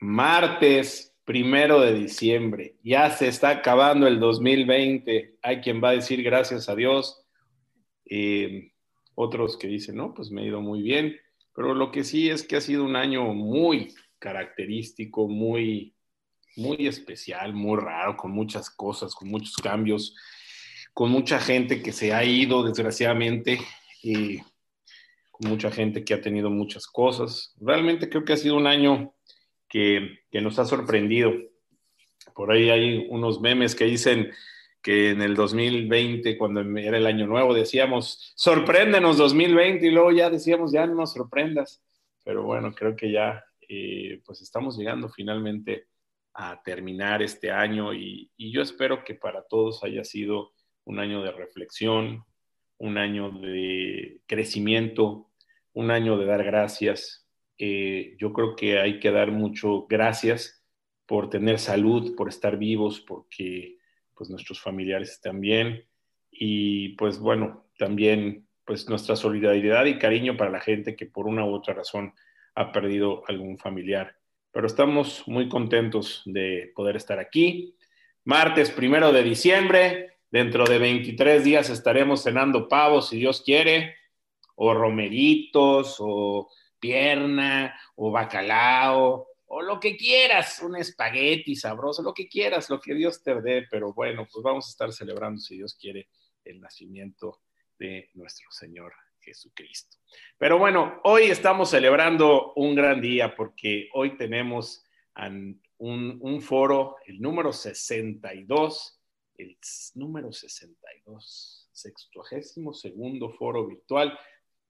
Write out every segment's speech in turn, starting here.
martes primero de diciembre. Ya se está acabando el 2020. Hay quien va a decir gracias a Dios. Eh, otros que dicen, no, pues me ha ido muy bien. Pero lo que sí es que ha sido un año muy característico, muy, muy especial, muy raro, con muchas cosas, con muchos cambios, con mucha gente que se ha ido, desgraciadamente, y con mucha gente que ha tenido muchas cosas. Realmente creo que ha sido un año que, nos ha sorprendido. Por ahí hay unos memes que dicen que en el 2020, cuando era el año nuevo, decíamos, sorpréndenos 2020 y luego ya decíamos, ya no nos sorprendas. Pero bueno, creo que ya eh, pues estamos llegando finalmente a terminar este año y, y, yo espero que para todos haya sido un año de reflexión, un año de crecimiento, un año de dar gracias, eh, yo creo que hay que dar mucho gracias por tener salud, por estar vivos, porque pues nuestros familiares están bien y pues bueno, también pues nuestra solidaridad y cariño para la gente que por una u otra razón ha perdido algún familiar. Pero estamos muy contentos de poder estar aquí. Martes primero de diciembre, dentro de 23 días estaremos cenando pavos, si Dios quiere, o romeritos, o pierna o bacalao o lo que quieras, un espagueti sabroso, lo que quieras, lo que Dios te dé, pero bueno, pues vamos a estar celebrando, si Dios quiere, el nacimiento de nuestro Señor Jesucristo. Pero bueno, hoy estamos celebrando un gran día porque hoy tenemos un, foro, el número 62, el número 62, sextuagésimo segundo foro virtual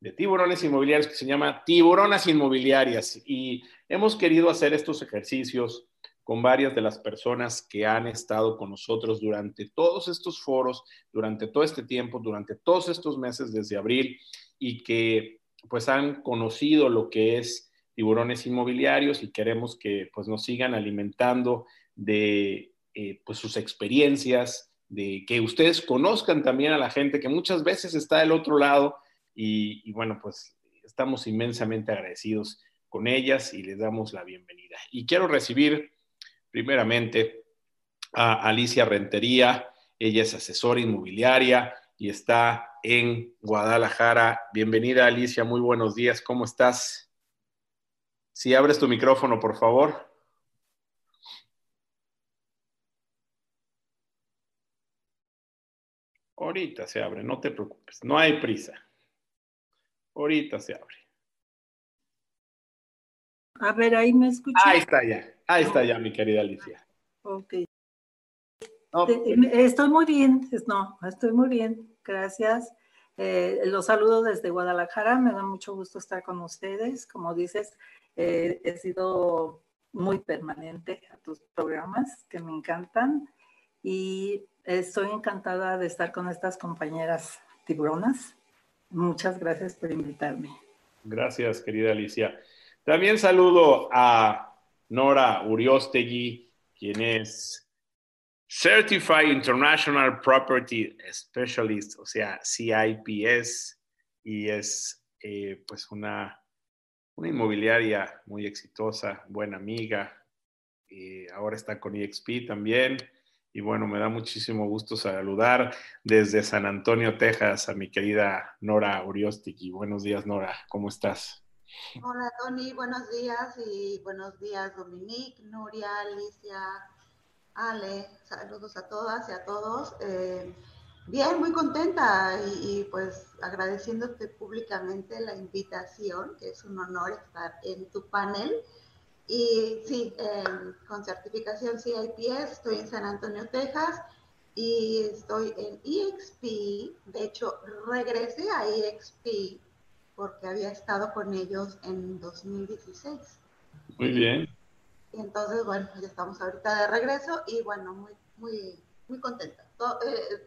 de tiburones inmobiliarios que se llama Tiburonas Inmobiliarias. Y hemos querido hacer estos ejercicios con varias de las personas que han estado con nosotros durante todos estos foros, durante todo este tiempo, durante todos estos meses desde abril y que pues han conocido lo que es tiburones inmobiliarios y queremos que pues nos sigan alimentando de eh, pues sus experiencias, de que ustedes conozcan también a la gente que muchas veces está del otro lado y, bueno, pues estamos inmensamente agradecidos con ellas y les damos la bienvenida. Y quiero recibir primeramente a Alicia Rentería. Ella es asesora inmobiliaria y está en Guadalajara. Bienvenida Alicia, muy buenos días. ¿Cómo estás? Si abres tu micrófono, por favor. Ahorita se abre, no te preocupes, no hay prisa. Ahorita se abre. A ver, ahí me escuchas. Ahí está ya, ahí está ya, mi querida Alicia. Ok. Estoy muy bien, no, estoy muy bien, gracias. Eh, los saludo desde Guadalajara, me da mucho gusto estar con ustedes. Como dices, eh, he sido muy permanente a tus programas que me encantan y estoy encantada de estar con estas compañeras tiburonas Muchas gracias por invitarme. Gracias, querida Alicia. También saludo a Nora Uriostegui, quien es Certified International Property Specialist, o sea, CIPS, y es eh, pues una, una inmobiliaria muy exitosa, buena amiga. y ahora está con EXP también. Y bueno, me da muchísimo gusto saludar desde San Antonio, Texas, a mi querida Nora Uriostik. buenos días, Nora, ¿cómo estás? Hola, Tony, buenos días y buenos días, Dominique, Nuria, Alicia, Ale. Saludos a todas y a todos. Eh, bien, muy contenta y, pues agradeciéndote públicamente la invitación, que es un honor estar en tu panel. Y sí, em, con certificación CIPS, estoy en San Antonio, Texas, y estoy en EXP. De hecho, regresé a EXP porque había estado con ellos en 2016. Muy bien. Y entonces, bueno, ya estamos ahorita de regreso y bueno, muy, muy, muy contenta. Eh,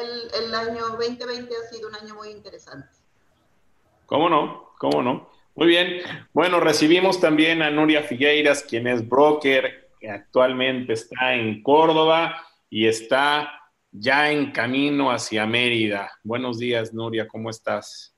el, el año 2020 ha sido un año muy interesante. ¿Cómo no? ¿Cómo no? Muy bien. Bueno, recibimos también a Nuria Figueiras, quien es broker, que actualmente está en Córdoba y está ya en camino hacia Mérida. Buenos días, Nuria, ¿cómo estás?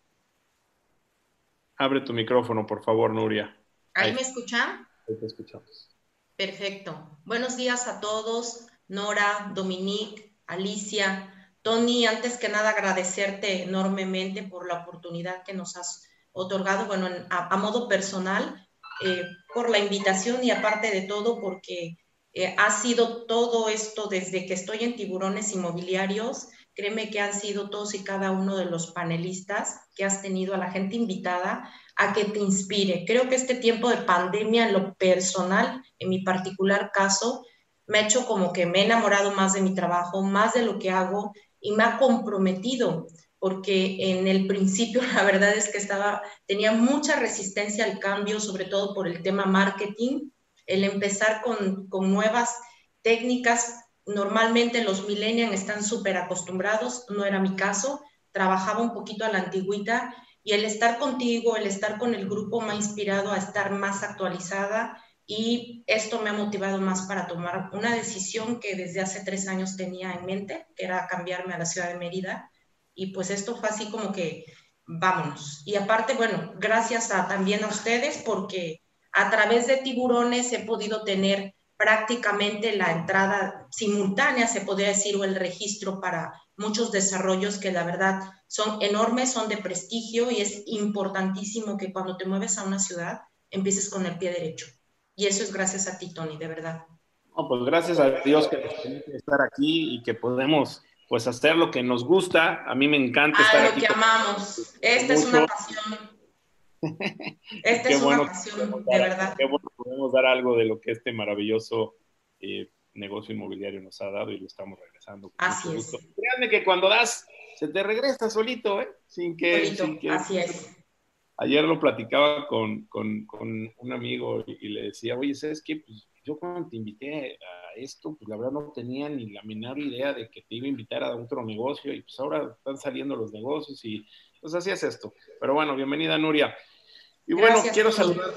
Abre tu micrófono, por favor, Nuria. ¿Ahí, me escuchan? Ahí te escuchamos. Perfecto. Buenos días a todos, Nora, Dominique, Alicia. Tony, antes que nada agradecerte enormemente por la oportunidad que nos has otorgado, bueno, a, modo personal, eh, por la invitación y aparte de todo porque eh, ha sido todo esto desde que estoy en tiburones inmobiliarios. Créeme que han sido todos y cada uno de los panelistas que has tenido a la gente invitada a que te inspire. Creo que este tiempo de pandemia, en lo personal, en mi particular caso, me ha hecho como que me he enamorado más de mi trabajo, más de lo que hago y me ha comprometido porque en el principio la verdad es que estaba, tenía mucha resistencia al cambio, sobre todo por el tema marketing, el empezar con, con nuevas técnicas. Normalmente los millennials están súper acostumbrados, no era mi caso, trabajaba un poquito a la antigüita y el estar contigo, el estar con el grupo me ha inspirado a estar más actualizada y esto me ha motivado más para tomar una decisión que desde hace tres años tenía en mente, que era cambiarme a la ciudad de Mérida y pues esto fue así como que vámonos. Y aparte, bueno, gracias a, también a ustedes porque a través de tiburones he podido tener prácticamente la entrada simultánea, se podría decir, o el registro para muchos desarrollos que la verdad son enormes, son de prestigio y es importantísimo que cuando te mueves a una ciudad empieces con el pie derecho. Y eso es gracias a ti, Tony, de verdad. pues gracias a Dios que nos permite estar aquí y que podemos pues hacer lo que nos gusta. A mí me encanta ah, estar lo que amamos. Esta es una pasión. Esta es una pasión, de verdad. Qué bueno podemos dar algo de lo que este maravilloso eh, negocio inmobiliario nos ha dado y lo estamos regresando. Así es. Créanme que cuando das, se te regresa solito, ¿eh? Sin que... Así es. Ayer lo platicaba con, con, con un amigo y, y, le decía, oye, ¿sabes qué? Pues yo cuando te invité a esto, pues la verdad no tenía ni la menor idea de que te iba a invitar a otro negocio y pues ahora están saliendo los negocios y pues así es esto. Pero bueno, bienvenida Nuria. Y bueno, quiero saludar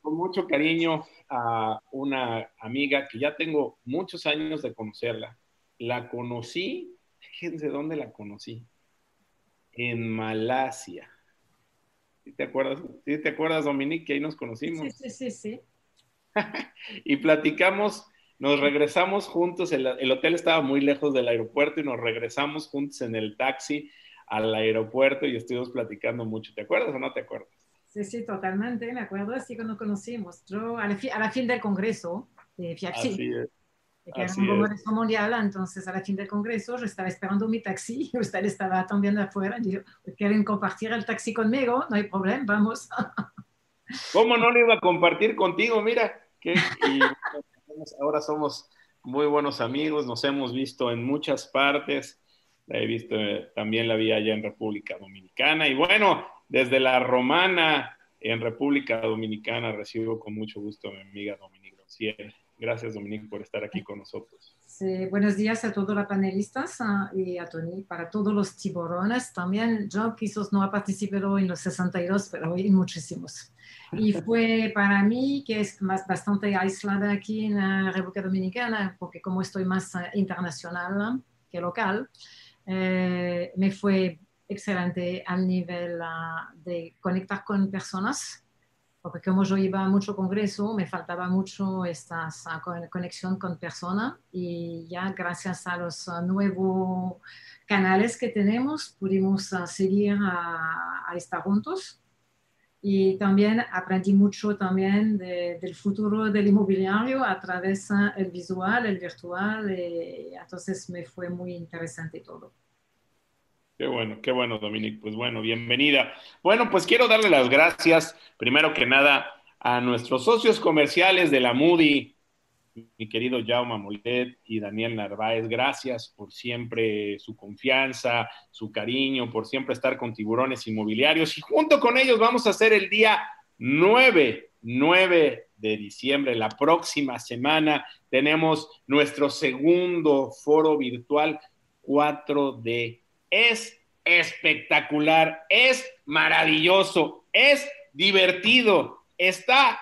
con mucho cariño a una amiga que ya tengo muchos años de conocerla. La conocí, fíjense dónde la conocí. En Malasia. te acuerdas? ¿Sí te acuerdas, Dominique, que ahí nos conocimos? Sí, sí, sí, sí. y platicamos, nos regresamos juntos, el, hotel estaba muy lejos del aeropuerto y nos regresamos juntos en el taxi al aeropuerto y estuvimos platicando mucho. ¿Te acuerdas o no te acuerdas? Sí, sí, totalmente, me acuerdo, así que nos conocimos. Yo a la, a la fin del congreso de FIAPSI, así es. que era un congreso mundial, entonces a la fin del congreso yo estaba esperando mi taxi, usted estaba también afuera, y yo, ¿quieren compartir el taxi conmigo? No hay problema, vamos. ¿Cómo no lo iba a compartir contigo? Mira, y ahora somos muy buenos amigos, nos hemos visto en muchas partes, la he visto eh, también la vi allá en República Dominicana y bueno, desde la romana en República Dominicana recibo con mucho gusto a mi amiga Dominique Roncier. Gracias Dominique por estar aquí con nosotros. Sí, buenos días a todos los panelistas ah, y a Tony, para todos los tiburones. También yo quizás no he participado en los 62, pero hoy en muchísimos. Y fue para mí, que es más, bastante aislada aquí en la República Dominicana, porque como estoy más eh, internacional que local, eh, me fue excelente al nivel uh, de conectar con personas, porque como yo iba a mucho congreso, me faltaba mucho esta uh, conexión con personas y ya gracias a los uh, nuevos canales que tenemos pudimos seguir a estar juntos y también aprendí mucho también del futuro del inmobiliario a través del visual, el virtual, y entonces me fue muy interesante todo. Qué bueno, qué bueno, Dominique. Pues bueno, bienvenida. Bueno, pues quiero darle las gracias, primero que nada, a nuestros socios comerciales de la Moody, mi querido Jaume Molet y Daniel Narváez, gracias por siempre su confianza, su cariño, por siempre estar con tiburones inmobiliarios. Y junto con ellos vamos a hacer el día 9, 9 de diciembre. La próxima semana tenemos nuestro segundo foro virtual 4D. Es espectacular, es maravilloso, es divertido, está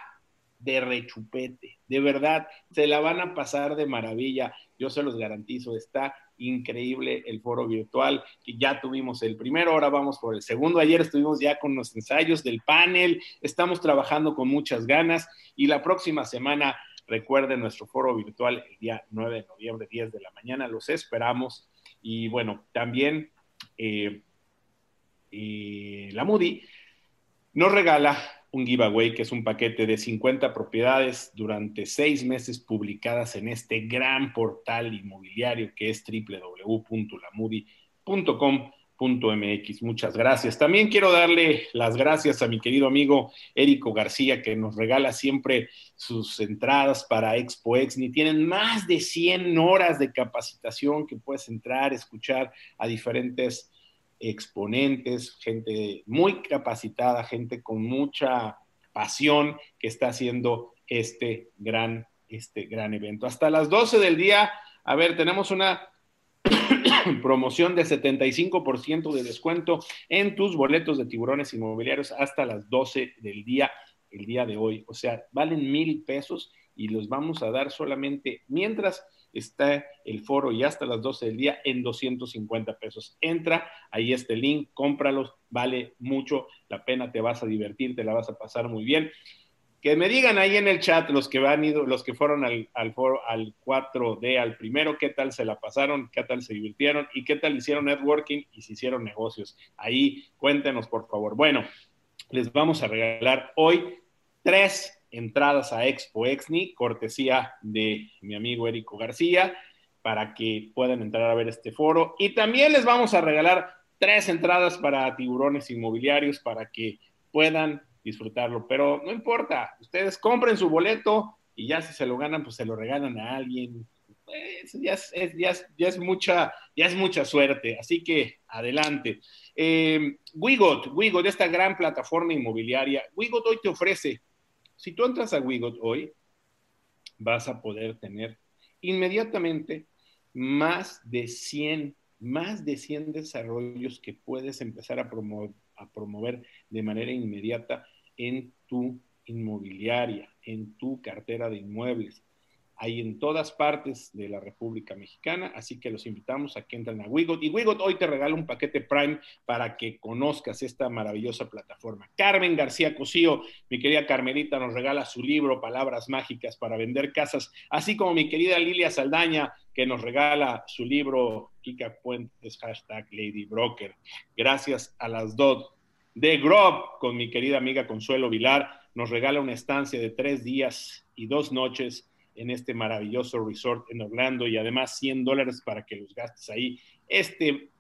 de rechupete, de verdad, se la van a pasar de maravilla, yo se los garantizo, está increíble el foro virtual, que ya tuvimos el primero, ahora vamos por el segundo, ayer estuvimos ya con los ensayos del panel, estamos trabajando con muchas ganas y la próxima semana, recuerden nuestro foro virtual el día 9 de noviembre, 10 de la mañana, los esperamos. Y bueno, también eh, eh, la Moody nos regala un giveaway que es un paquete de 50 propiedades durante seis meses publicadas en este gran portal inmobiliario que es www.lamudi.com.mx. Muchas gracias. También quiero darle las gracias a mi querido amigo Érico García que nos regala siempre sus entradas para Expo Exni. Tienen más de 100 horas de capacitación que puedes entrar, escuchar a diferentes exponentes, gente muy capacitada, gente con mucha pasión que está haciendo este gran, este gran evento. Hasta las 12 del día, a ver, tenemos una promoción de 75% de descuento en tus boletos de tiburones inmobiliarios hasta las 12 del día, el día de hoy. O sea, valen mil pesos y los vamos a dar solamente mientras está el foro y hasta las 12 del día en 250 pesos. Entra, ahí está el link, cómpralos, vale mucho la pena, te vas a divertir, te la vas a pasar muy bien. Que me digan ahí en el chat los que van ido, los que fueron al, al foro, al 4D, al primero, qué tal se la pasaron, qué tal se divirtieron y qué tal hicieron networking y si hicieron negocios. Ahí cuéntenos, por favor. Bueno, les vamos a regalar hoy tres entradas a Expo Exni, cortesía de mi amigo Érico García, para que puedan entrar a ver este foro. Y también les vamos a regalar tres entradas para tiburones inmobiliarios para que puedan disfrutarlo. Pero no importa, ustedes compren su boleto y ya si se lo ganan, pues se lo regalan a alguien. ya, es, mucha, ya es mucha suerte, así que adelante. Eh, Wigot, Wigot, esta gran plataforma inmobiliaria, Wigot hoy te ofrece si tú entras a Wigot hoy, vas a poder tener inmediatamente más de 100, más de 100 desarrollos que puedes empezar a promover, a promover de manera inmediata en tu inmobiliaria, en tu cartera de inmuebles hay en todas partes de la República Mexicana, así que los invitamos a que entren a Wigot. Y Wigot hoy te regala un paquete Prime para que conozcas esta maravillosa plataforma. Carmen García Cosío, mi querida Carmelita, nos regala su libro Palabras Mágicas para vender casas, así como mi querida Lilia Saldaña, que nos regala su libro Kika Puentes, hashtag Lady Broker. Gracias a las dos. De Grob, con mi querida amiga Consuelo Vilar, nos regala una estancia de tres días y dos noches en este maravilloso resort en Orlando y además 100 dólares para que los gastes ahí. Este,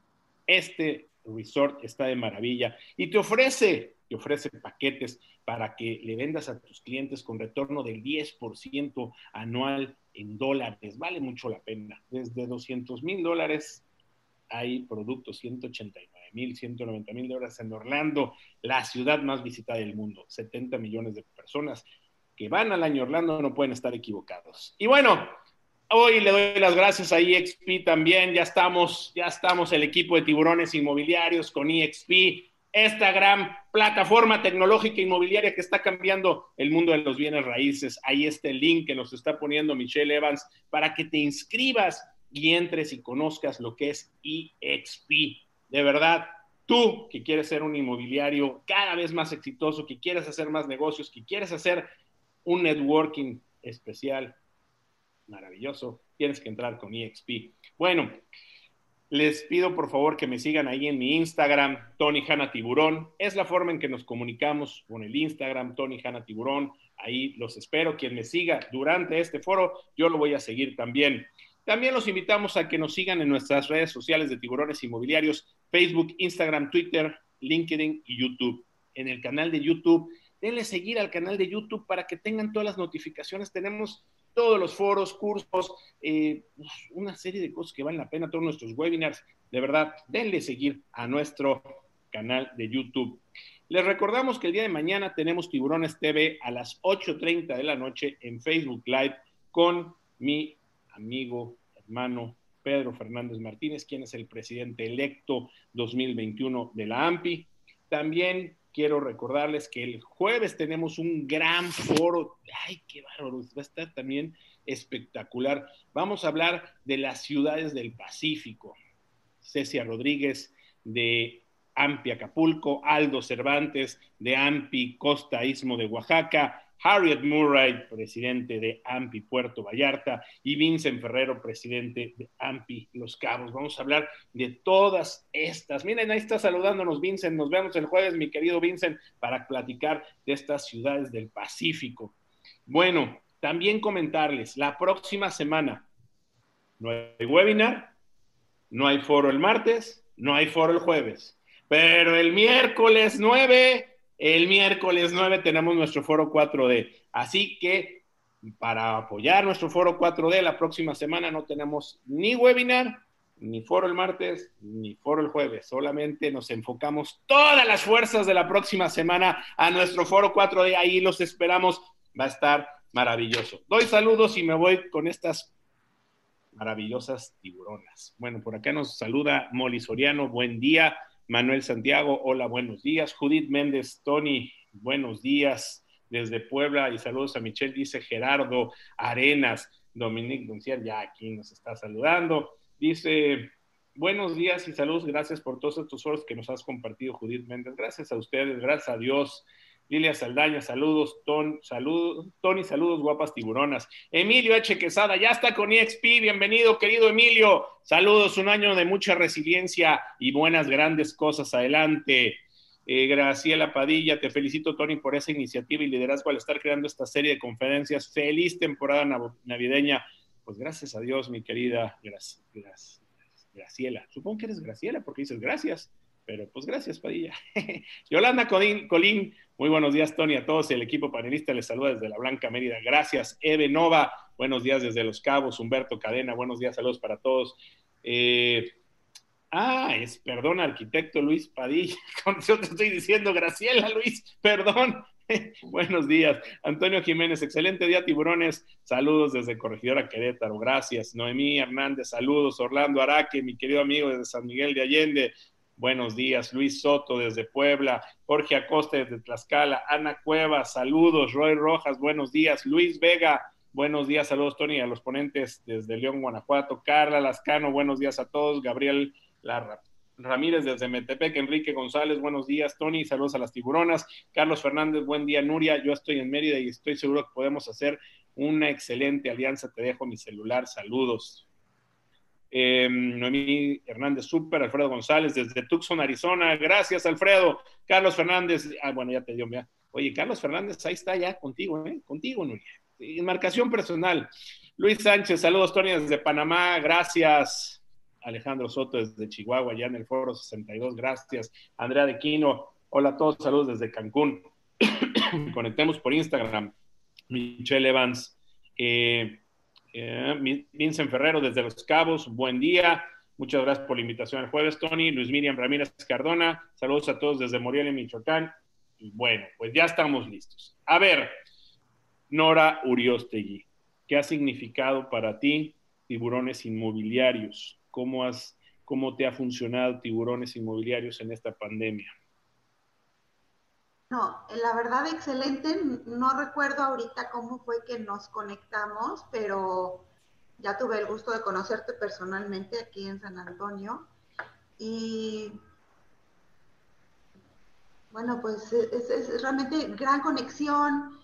este resort está de maravilla y te ofrece, te ofrece paquetes para que le vendas a tus clientes con retorno del 10% anual en dólares. Vale mucho la pena. Desde 200 mil dólares hay productos 189 mil, 190 mil dólares en Orlando, la ciudad más visitada del mundo, 70 millones de personas que van al año Orlando no pueden estar equivocados. Y bueno, hoy le doy las gracias a EXP también. Ya estamos, ya estamos el equipo de tiburones inmobiliarios con EXP, esta gran plataforma tecnológica inmobiliaria que está cambiando el mundo de los bienes raíces. Ahí está el link que nos está poniendo Michelle Evans para que te inscribas y entres y conozcas lo que es EXP. De verdad, tú que quieres ser un inmobiliario cada vez más exitoso, que quieres hacer más negocios, que quieres hacer un networking especial, maravilloso, tienes que entrar con EXP. Bueno, les pido por favor que me sigan ahí en mi Instagram, Tony Hanna Tiburón. Es la forma en que nos comunicamos con el Instagram, Tony Hanna Tiburón. Ahí los espero. Quien me siga durante este foro, yo lo voy a seguir también. También los invitamos a que nos sigan en nuestras redes sociales de tiburones inmobiliarios, Facebook, Instagram, Twitter, LinkedIn y YouTube. En el canal de YouTube denle seguir al canal de YouTube para que tengan todas las notificaciones. Tenemos todos los foros, cursos, eh, pues, una serie de cosas que valen la pena, todos nuestros webinars. De verdad, denle seguir a nuestro canal de YouTube. Les recordamos que el día de mañana tenemos Tiburones TV a las 8.30 de la noche en Facebook Live con mi amigo, hermano Pedro Fernández Martínez, quien es el presidente electo 2021 de la AMPI. También quiero recordarles que el jueves tenemos un gran foro. ¡Ay, qué bárbaro! Va a estar también espectacular. Vamos a hablar de las ciudades del Pacífico. Cecia Rodríguez de AMPI Acapulco, Aldo Cervantes de AMPI Costa Istmo de Oaxaca, Harriet Murray, presidente de AMPI Puerto Vallarta, y Vincent Ferrero, presidente de AMPI Los Cabos. Vamos a hablar de todas estas. Miren, ahí está saludándonos Vincent. Nos vemos el jueves, mi querido Vincent, para platicar de estas ciudades del Pacífico. Bueno, también comentarles, la próxima semana no hay webinar, no hay foro el martes, no hay foro el jueves, pero el miércoles 9 el miércoles 9 tenemos nuestro foro 4D. Así que para apoyar nuestro foro 4D la próxima semana no tenemos ni webinar, ni foro el martes, ni foro el jueves. Solamente nos enfocamos todas las fuerzas de la próxima semana a nuestro foro 4D. Ahí los esperamos. Va a estar maravilloso. Doy saludos y me voy con estas maravillosas tiburonas. Bueno, por acá nos saluda Molly Soriano. Buen día. Manuel Santiago, hola, buenos días. Judith Méndez, Tony, buenos días desde Puebla y saludos a Michelle, dice Gerardo Arenas, Dominique Duncier, ya aquí nos está saludando. Dice, buenos días y saludos, gracias por todos estos foros que nos has compartido, Judith Méndez. Gracias a ustedes, gracias a Dios. Lilia Saldaña, saludos. Ton, saludos. Tony, saludos, guapas tiburonas. Emilio H. Quesada, ya está con EXP. Bienvenido, querido Emilio. Saludos, un año de mucha resiliencia y buenas, grandes cosas. Adelante. Eh, Graciela Padilla, te felicito, Tony, por esa iniciativa y liderazgo al estar creando esta serie de conferencias. Feliz temporada navideña. Pues gracias a Dios, mi querida Graciela. Supongo que eres Graciela porque dices gracias. Pero pues gracias, Padilla. Yolanda Colín, Colín, muy buenos días, Tony, a todos. El equipo panelista les saluda desde la Blanca Mérida. Gracias, Eve Nova. Buenos días desde Los Cabos. Humberto Cadena, buenos días, saludos para todos. Eh, ah, es, perdón, arquitecto Luis Padilla. Yo te estoy diciendo, Graciela Luis, perdón. Buenos días. Antonio Jiménez, excelente día, tiburones. Saludos desde Corregidora Querétaro, gracias. Noemí Hernández, saludos. Orlando Araque, mi querido amigo desde San Miguel de Allende. Buenos días, Luis Soto desde Puebla, Jorge Acosta desde Tlaxcala, Ana Cueva, saludos, Roy Rojas, buenos días, Luis Vega, buenos días, saludos Tony, a los ponentes desde León, Guanajuato, Carla Lascano, buenos días a todos, Gabriel. Ramírez desde Metepec, Enrique González, buenos días, Tony, saludos a las tiburonas, Carlos Fernández, buen día, Nuria, yo estoy en Mérida y estoy seguro que podemos hacer una excelente alianza, te dejo mi celular, saludos. Eh, Noemí Hernández Super, Alfredo González desde Tucson, Arizona. Gracias, Alfredo. Carlos Fernández, ah, bueno, ya te dio, mira. Oye, Carlos Fernández, ahí está ya contigo, ¿eh? Contigo, Nuria. Enmarcación personal. Luis Sánchez, saludos, Tony, desde Panamá, gracias. Alejandro Soto desde Chihuahua, ya en el foro 62, gracias. Andrea de Quino, hola a todos, saludos desde Cancún. Conectemos por Instagram. Michelle Evans, eh, eh, Vincent Ferrero desde Los Cabos, buen día. Muchas gracias por la invitación el jueves, Tony. Luis Miriam Ramírez Cardona, saludos a todos desde Morelia, Michoacán. Y bueno, pues ya estamos listos. A ver, Nora Uriostegui, ¿qué ha significado para ti tiburones inmobiliarios? ¿Cómo, has, ¿Cómo te ha funcionado tiburones inmobiliarios en esta pandemia? No, la verdad excelente. No recuerdo ahorita cómo fue que nos conectamos, pero ya tuve el gusto de conocerte personalmente aquí en San Antonio. Y bueno, pues es, realmente gran conexión,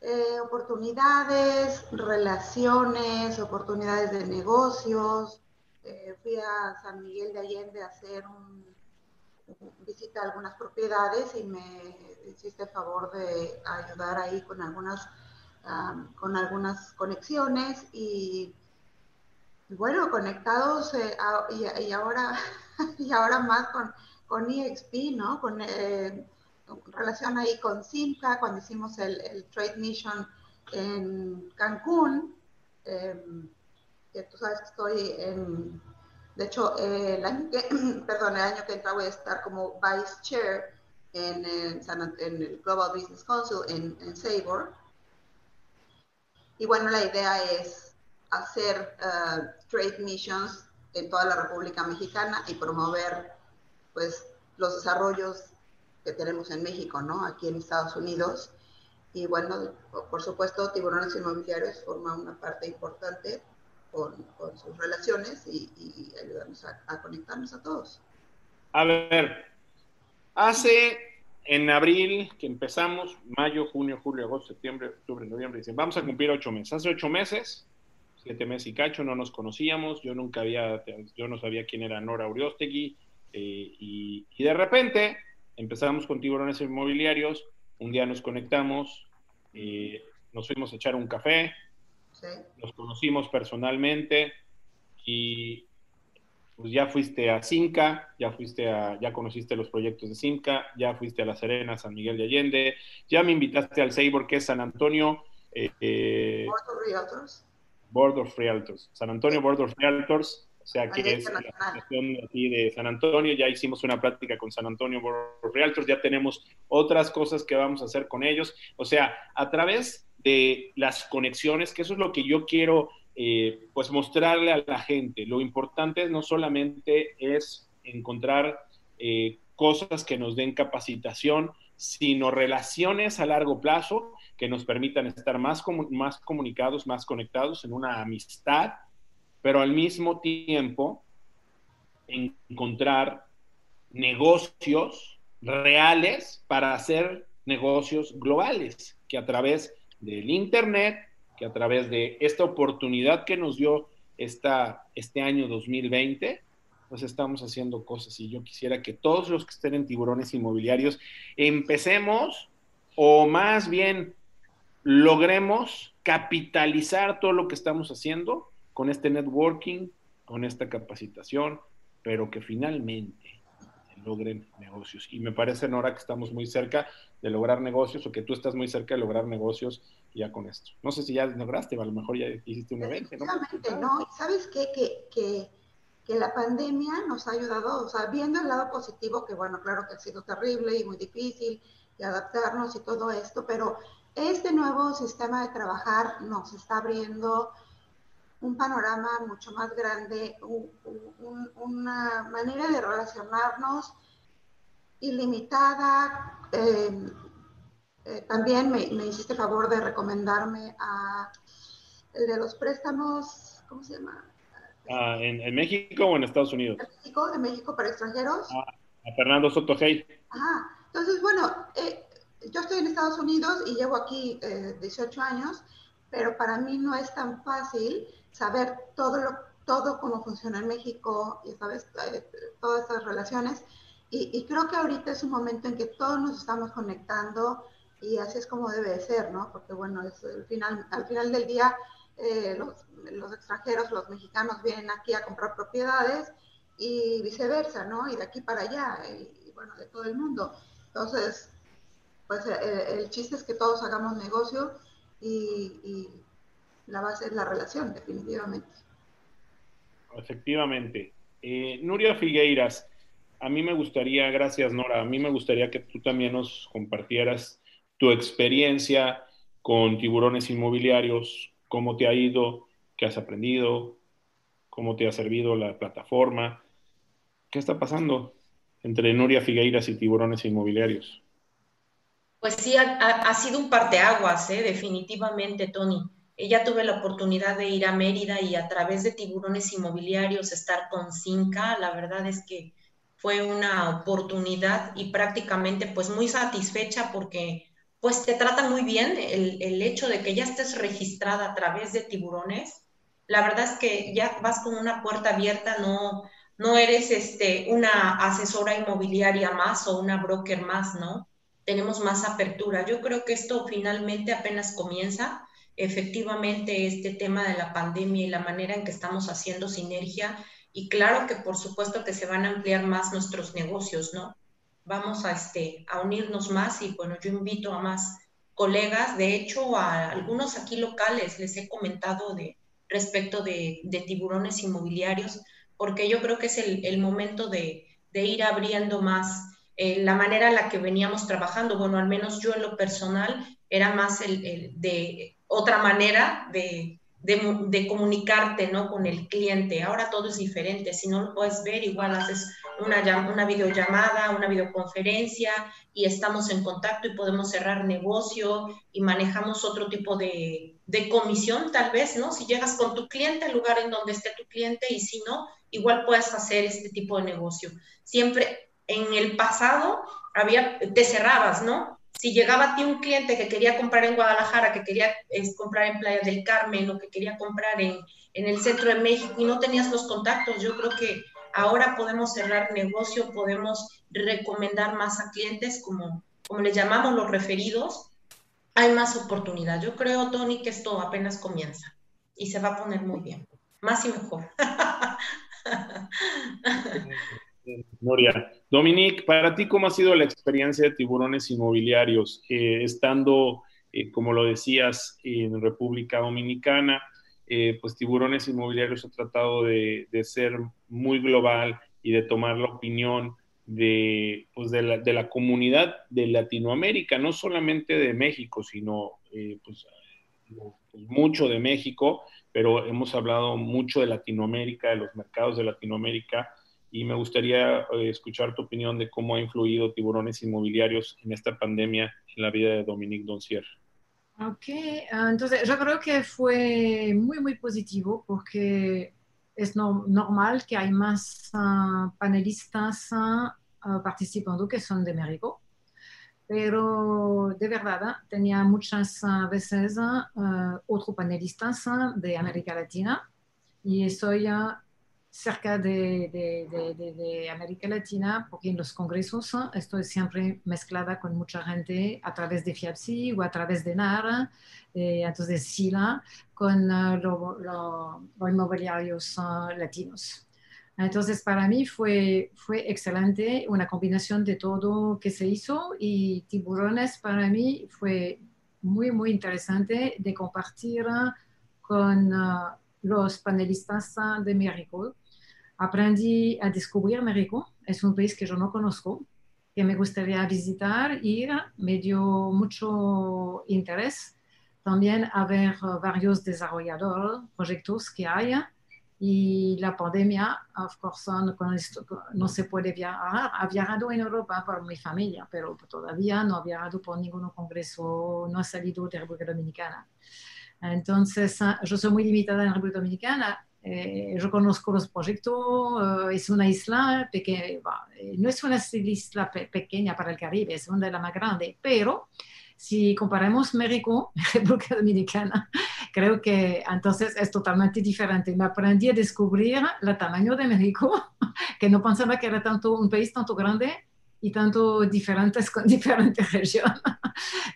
eh, oportunidades, relaciones, oportunidades de negocios. Eh, fui a San Miguel de Allende a hacer un visita algunas propiedades y me hiciste el favor de ayudar ahí con algunas, con algunas conexiones y bueno, conectados eh, y, ahora, y ahora más con, con EXP, ¿no? Con eh, relación ahí con Simca, cuando hicimos el, Trade Mission en Cancún, que tú sabes que estoy en, de hecho, el año que, perdón, el año que entra voy a estar como Vice Chair en, el Global Business Council en, en Sabor. Y bueno, la idea es hacer uh, trade missions en toda la República Mexicana y promover pues los desarrollos que tenemos en México, ¿no? Aquí en Estados Unidos. Y bueno, por supuesto, Tiburones Inmobiliarios forma una parte importante con, sus relaciones y, ayudarnos a, conectarnos a todos. A ver, hace en abril que empezamos, mayo, junio, julio, agosto, septiembre, octubre, noviembre, diciembre, vamos a cumplir ocho meses. Hace ocho meses, siete meses y cacho, no nos conocíamos, yo nunca había, yo no sabía quién era Nora Uriostegui, eh, y, y de repente empezamos con tiburones inmobiliarios, un día nos conectamos, eh, nos fuimos a echar un café, nos conocimos personalmente y pues ya fuiste a Cinca, ya fuiste a, ya conociste los proyectos de Cinca, ya fuiste a La Serena, San Miguel de Allende, ya me invitaste al Seibor que es San Antonio. Eh, Board of Realtors. Board of Realtors. San Antonio Board of Realtors o sea, que es la asociación aquí de San Antonio, ya hicimos una práctica con San Antonio Realtors, ya tenemos otras cosas que vamos a hacer con ellos. O sea, a través de las conexiones, que eso es lo que yo quiero eh, pues mostrarle a la gente. Lo importante no solamente es encontrar eh, cosas que nos den capacitación, sino relaciones a largo plazo que nos permitan estar más, más comunicados, más conectados en una amistad pero al mismo tiempo encontrar negocios reales para hacer negocios globales, que a través del Internet, que a través de esta oportunidad que nos dio esta, este año 2020, pues estamos haciendo cosas. Y yo quisiera que todos los que estén en tiburones inmobiliarios empecemos o más bien logremos capitalizar todo lo que estamos haciendo con este networking, con esta capacitación, pero que finalmente logren negocios. Y me parece, Nora, que estamos muy cerca de lograr negocios o que tú estás muy cerca de lograr negocios ya con esto. No sé si ya lograste, a lo mejor ya hiciste un evento. ¿no? no. ¿Sabes qué? Que, que, que, la pandemia nos ha ayudado, o sea, viendo el lado positivo, que bueno, claro que ha sido terrible y muy difícil y adaptarnos y todo esto, pero este nuevo sistema de trabajar nos está abriendo un panorama mucho más grande, una manera de relacionarnos ilimitada. Em, eh, también me, hiciste favor de recomendarme a el de los préstamos, ¿cómo se llama? Ah, ¿en, México o en Estados Unidos? En México, de México para extranjeros. Ah, a Fernando Soto Hey. Ajá. Entonces, bueno, eh, yo estoy en Estados Unidos y llevo aquí 18 eh, años, pero para mí no es tan fácil saber todo, lo, todo cómo funciona en México y sabes eh, todas estas relaciones. Y, creo que ahorita es un momento en que todos nos estamos conectando y así es como debe ser, ¿no? Porque bueno, es el final, al final del día eh, los, los, extranjeros, los mexicanos vienen aquí a comprar propiedades y viceversa, ¿no? Y de aquí para allá, y, bueno, de todo el mundo. Entonces, pues eh, el chiste es que todos hagamos negocio y la base es la relación, definitivamente. Efectivamente. Eh, Nuria Figueiras, a mí me gustaría, gracias Nora, a mí me gustaría que tú también nos compartieras tu experiencia con tiburones inmobiliarios, cómo te ha ido, qué has aprendido, cómo te ha servido la plataforma. ¿Qué está pasando entre Nuria Figueiras y tiburones inmobiliarios? Pues sí, ha, sido un parteaguas, ¿eh? definitivamente, Tony. Ya tuve la oportunidad de ir a Mérida y a través de tiburones inmobiliarios estar con Cinca. La verdad es que fue una oportunidad y prácticamente pues muy satisfecha porque pues te trata muy bien el, el, hecho de que ya estés registrada a través de tiburones. La verdad es que ya vas con una puerta abierta, no, no eres este, una asesora inmobiliaria más o una broker más, ¿no? Tenemos más apertura. Yo creo que esto finalmente apenas comienza efectivamente este tema de la pandemia y la manera en que estamos haciendo sinergia. Y claro que por supuesto que se van a ampliar más nuestros negocios, ¿no? Vamos a, este, a unirnos más y bueno, yo invito a más colegas, de hecho a algunos aquí locales les he comentado de respecto de, de tiburones inmobiliarios, porque yo creo que es el, el momento de, de, ir abriendo más eh, la manera en la que veníamos trabajando, bueno, al menos yo en lo personal, era más el, de otra manera de, de, comunicarte ¿no? con el cliente. Ahora todo es diferente. Si no lo puedes ver, igual haces una, una videollamada, una videoconferencia y estamos en contacto y podemos cerrar negocio y manejamos otro tipo de, de comisión tal vez, ¿no? Si llegas con tu cliente al lugar en donde esté tu cliente y si no, igual puedes hacer este tipo de negocio. Siempre en el pasado había, te cerrabas, ¿no? Si llegaba a ti un cliente que quería comprar en Guadalajara, que quería comprar en Playa del Carmen o que quería comprar en, en el centro de México y no tenías los contactos, yo creo que ahora podemos cerrar negocio, podemos recomendar más a clientes como, como les llamamos los referidos, hay más oportunidad. Yo creo, Tony, que esto apenas comienza y se va a poner muy bien, más y mejor. Noria. Dominique, para ti, ¿cómo ha sido la experiencia de tiburones inmobiliarios? Eh, estando, eh, como lo decías, en República Dominicana, eh, pues tiburones inmobiliarios ha tratado de, ser muy global y de tomar la opinión de, pues de, la, comunidad de Latinoamérica, no solamente de México, sino pues, pues, mucho de México, pero hemos hablado mucho de Latinoamérica, de los mercados de Latinoamérica y me gustaría eh, escuchar tu opinión de cómo ha influido tiburones inmobiliarios en esta pandemia en la vida de Dominique Doncier. Ok, ah, entonces yo creo que fue muy, muy positivo porque es normal que hay más ah, panelistas ah, participando que son de México, pero de verdad tenía muchas veces otros panelistas de América Latina y estoy cerca de, de, América Latina, porque en los congresos estoy siempre mezclada con mucha gente a través de FIAPSI o a través de NAR, eh, entonces SILA, con uh, los inmobiliarios uh, latinos. Entonces, para mí fue, fue excelente, una combinación de todo que se hizo y tiburones para mí fue muy, muy interesante de compartir con los panelistas de México aprendí a descubrir México. Es un país que yo no conozco, que me gustaría visitar, ir. Me dio mucho interés también a ver varios desarrolladores, proyectos que hay. Y la pandemia, of course, no, se puede viajar. Ha viajado en Europa por mi familia, pero todavía no ha viajado por ningún congreso, no ha salido de República Dominicana. Entonces, yo soy muy limitada en República Dominicana eh, yo conozco los proyectos, eh, es una isla pequeña, eh, no es una isla pequeña para el Caribe, es una de las más grandes, pero si comparamos México República Dominicana, creo que entonces es totalmente diferente. Me aprendí a descubrir el tamaño de México, que no pensaba que era tanto un país tanto grande y tanto diferentes con diferentes regiones.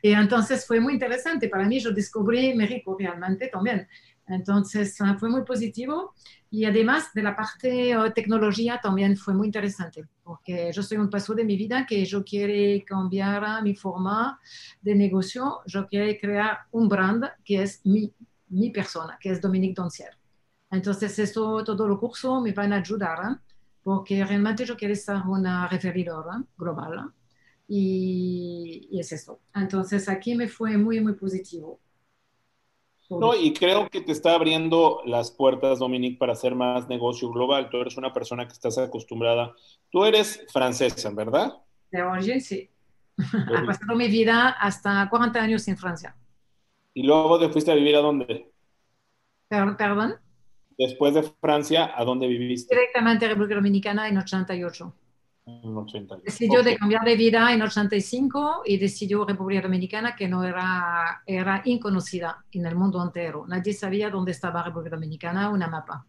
y entonces fue muy interesante para mí, yo descubrí México realmente también. Entonces ah, fue muy positivo y además de la parte de tecnología también fue muy interesante porque yo soy un paso de mi vida que yo quiero cambiar mi forma de negocio, yo quiero crear un brand que es mi, mi persona, que es Dominique Doncier. Entonces eso, todo el curso me van a ayudar porque realmente yo quiero ser una referidora global y, y es eso. Entonces aquí me fue muy, muy positivo. No, y creo que te está abriendo las puertas, Dominique, para hacer más negocio global. Tú eres una persona que estás acostumbrada. Tú eres francesa, ¿verdad? De origen, sí. He pasado mi vida hasta 40 años en Francia. ¿Y luego te fuiste a vivir a dónde? ¿Perdón? Después de Francia, ¿a dónde viviste? Directamente a República Dominicana en 88. Decidió de cambiar de vida en 85 y decidió República Dominicana que no era, era inconocida en el mundo entero. Nadie sabía dónde estaba República Dominicana, una mapa.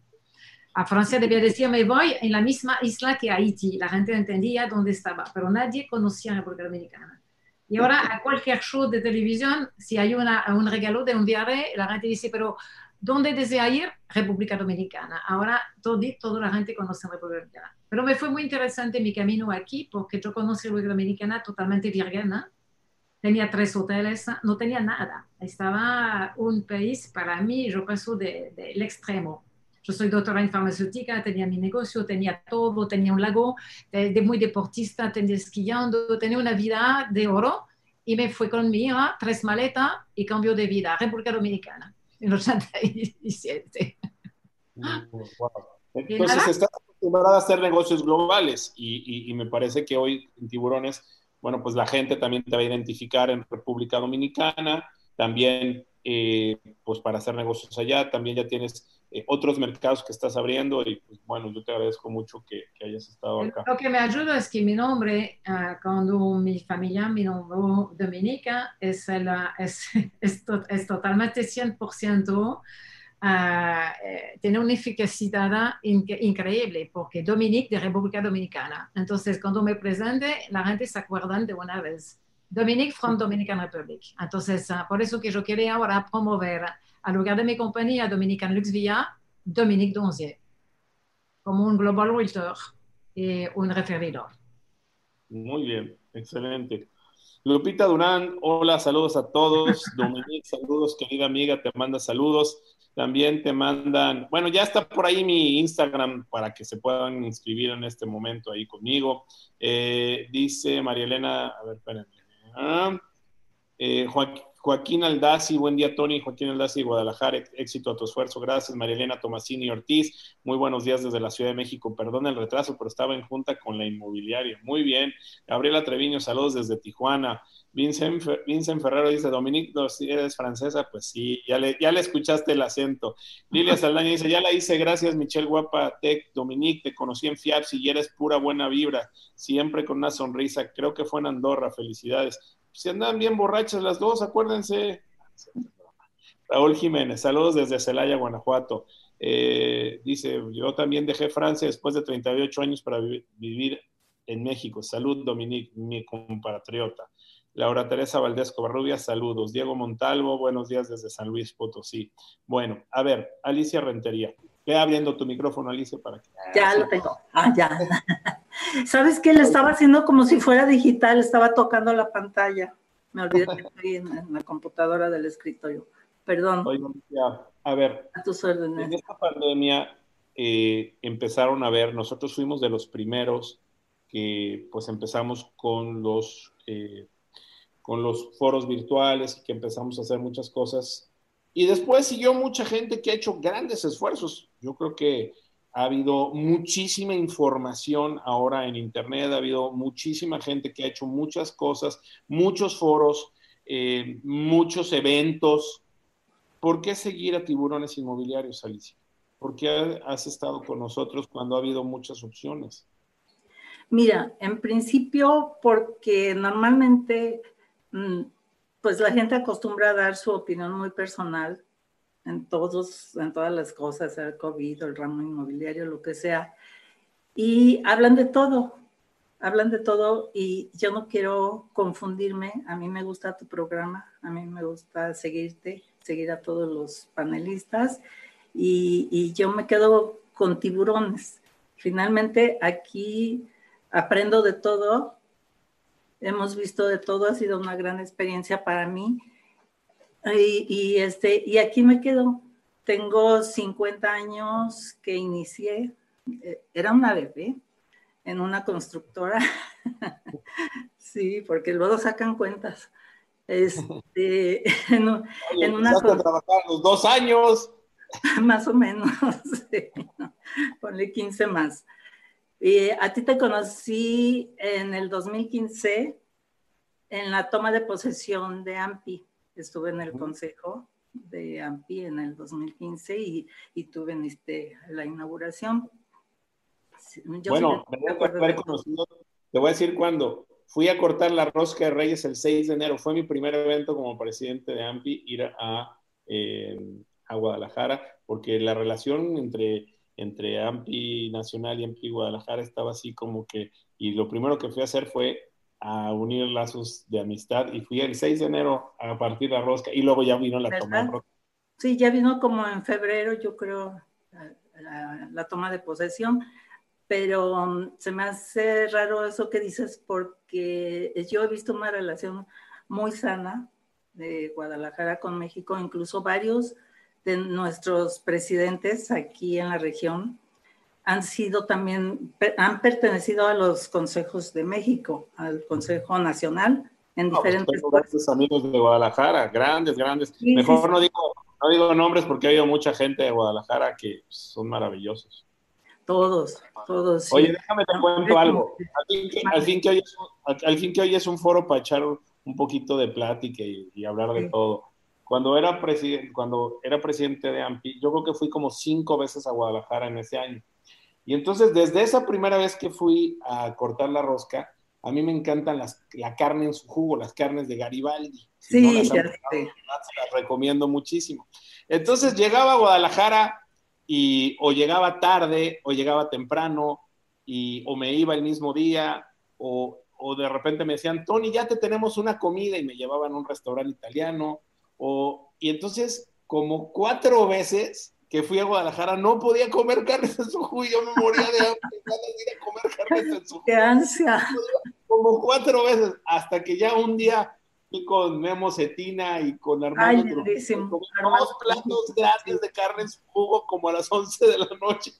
A Francia debía decir, me voy en la misma isla que Haití. La gente entendía dónde estaba, pero nadie conocía República Dominicana. Y ahora a cualquier show de televisión, si hay una, un regalo de un viaje, la gente dice, pero ¿Dónde desea ir? República Dominicana. Ahora todo, toda la gente conoce República Dominicana. Pero me fue muy interesante mi camino aquí porque yo conocí República Dominicana totalmente virgen. Tenía tres hoteles, no tenía nada. Estaba un país para mí, yo paso del de, extremo. yo soy doctora en farmacéutica, tenía mi negocio, tenía todo, tenía un lago, de, muy deportista, tenía esquiando, tenía una vida de oro y me fui con mi hija, tres maletas y cambio de vida, República Dominicana, en 87. Entonces estás acostumbrada a hacer negocios globales y, y, me parece que hoy en Tiburones, bueno, pues la gente también te va a identificar en República Dominicana, también eh, pues para hacer negocios allá, también ya tienes eh, otros mercados que estás abriendo y pues bueno, yo te agradezco mucho que, que hayas estado acá. Lo que me ayuda es que mi nombre, uh, cuando mi familia me nombró Dominica, es, la, es, es, es totalmente 100% Uh, tiene una eficacia in increíble porque Dominique de República Dominicana. Entonces, cuando me presente, la gente se acuerda de una vez. Dominique from Dominican Republic. Entonces, uh, por eso que yo quiero ahora promover al lugar de mi compañía Dominican Lux Via, Dominique Donzier, como un Global Realtor y un referidor. Muy bien, excelente. Lupita Durán, hola, saludos a todos. Dominique, saludos, querida amiga, te manda saludos. También te mandan, bueno, ya está por ahí mi Instagram para que se puedan inscribir en este momento ahí conmigo. Eh, dice María Elena, a ver, espérenme. Ah, eh, Joaquín Aldasi, buen día Tony, Joaquín Aldasi, Guadalajara, éxito a tu esfuerzo, gracias. María Elena Tomasini Ortiz, muy buenos días desde la Ciudad de México, perdón el retraso, pero estaba en junta con la inmobiliaria, muy bien. Gabriela Treviño, saludos desde Tijuana. Vincent, Vincent Ferrero dice, Dominique, si eres francesa, pues sí, ya le, ya le escuchaste el acento. Lilia Saldaña dice, ya la hice, gracias Michelle Guapa Tech, Dominique, te conocí en FIAPS y eres pura buena vibra, siempre con una sonrisa, creo que fue en Andorra, felicidades si andan bien borrachas las dos, acuérdense. Raúl Jiménez, saludos desde Celaya, Guanajuato. Eh, dice, yo también dejé Francia después de 38 años para vivir en México. Salud, Dominique, mi compatriota. Laura Teresa Valdés Covarrubias, saludos. Diego Montalvo, buenos días desde San Luis Potosí. Bueno, a ver, Alicia Rentería. Ve abriendo tu micrófono, Alicia, para que... Ya lo tengo. Ah, ya. ¿Sabes qué? Le estaba haciendo como si fuera digital, estaba tocando la pantalla. Me olvidé que estoy en, la computadora del escritorio. Perdón. a ver, en esta pandemia eh, empezaron a ver, nosotros fuimos de los primeros que pues empezamos con los, eh, con los foros virtuales y que empezamos a hacer muchas cosas. Y después siguió mucha gente que ha hecho grandes esfuerzos. Yo creo que ha habido muchísima información ahora en Internet, ha habido muchísima gente que ha hecho muchas cosas, muchos foros, eh, muchos eventos. ¿Por qué seguir a tiburones inmobiliarios, Alicia? ¿Por qué has estado con nosotros cuando ha habido muchas opciones? Mira, en principio porque normalmente mm, pues la gente acostumbra a dar su opinión muy personal en, todos, en todas las cosas, el COVID, el ramo inmobiliario, lo que sea. Y hablan de todo, hablan de todo y yo no quiero confundirme. A mí me gusta tu programa, a mí me gusta seguirte, seguir a todos los panelistas y, y yo me quedo con tiburones. Finalmente aquí aprendo de todo, hemos visto de todo, ha sido una gran experiencia para mí y, este, y aquí me quedo. Tengo 50 años que inicié, eh, era una bebé en una constructora. sí, porque luego sacan cuentas. Este, en, una a trabajar los dos años. más o menos, ponle 15 más. Y a ti te conocí en el 2015 en la toma de posesión de AMPI. Estuve en el consejo de AMPI en el 2015 y, y tuve en este, la inauguración. bueno, te voy a decir cuándo. Fui a cortar la rosca de Reyes el 6 de enero. Fue mi primer evento como presidente de AMPI ir a, eh, a Guadalajara, porque la relación entre, entre AMPI Nacional y AMPI Guadalajara estaba así como que, y lo primero que fui a hacer fue a unir lazos de amistad y fui el 6 de enero a partir la rosca y luego ya vino la toma de rosca. Sí, ya vino como en febrero, yo creo, la, toma de posesión, pero um, se me hace raro eso que dices porque yo he visto una relación muy sana de Guadalajara con México, incluso varios de nuestros presidentes aquí en la región han sido también, han pertenecido a los consejos de México, al Consejo Nacional, en pues, diferentes... grandes amigos de Guadalajara, grandes, grandes. Mejor No, digo, no digo nombres porque ha habido mucha gente de Guadalajara que son maravillosos. Todos, todos. Oye, déjame te cuento algo. Al fin, que, hoy es, un foro para echar un poquito de plática y, hablar de todo. Cuando era, presidente, cuando era presidente de AMPI, yo creo que fui como cinco veces a Guadalajara en ese año. Y entonces, desde esa primera vez que fui a cortar la rosca, a mí me encantan las, la carne en su jugo, las carnes de Garibaldi. sí, ya sé. las recomiendo muchísimo. Entonces llegaba a Guadalajara y o llegaba tarde o llegaba temprano y o me iba el mismo día o, o de repente me decían, Tony, ya te tenemos una comida y me llevaban a un restaurante italiano. O, y entonces, como cuatro veces que fui a Guadalajara, no podía comer carnes en su jugo y yo me moría de hambre de ir a comer carnes en su jugo. ¡Qué ansia! Como cuatro veces, hasta que ya un día fui con Memo Cetina y con Armando Ay, dos platos grandes de carne en su jugo como a las 11 de la noche.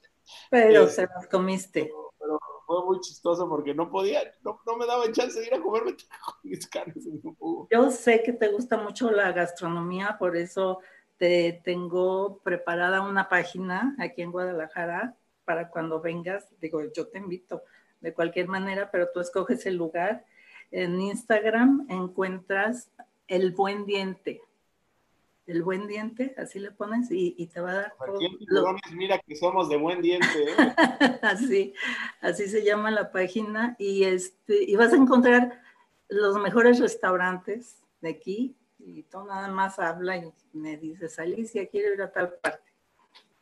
Pero este, se los comiste. Pero, fue muy chistoso porque no podía, no, no, me daba chance de ir a comerme mis carnes en jugo. Yo sé que te gusta mucho la gastronomía, por eso te tengo preparada una página aquí en Guadalajara para cuando vengas. Digo, yo te invito de cualquier manera, pero tú escoges el lugar. En Instagram encuentras el buen diente. El buen diente, así le pones y, te va a dar. Mira que somos de buen diente. ¿eh? así, así se llama la página y este y vas a encontrar los mejores restaurantes de aquí y tú nada más habla y me dices, Alicia, quiero ir a tal parte.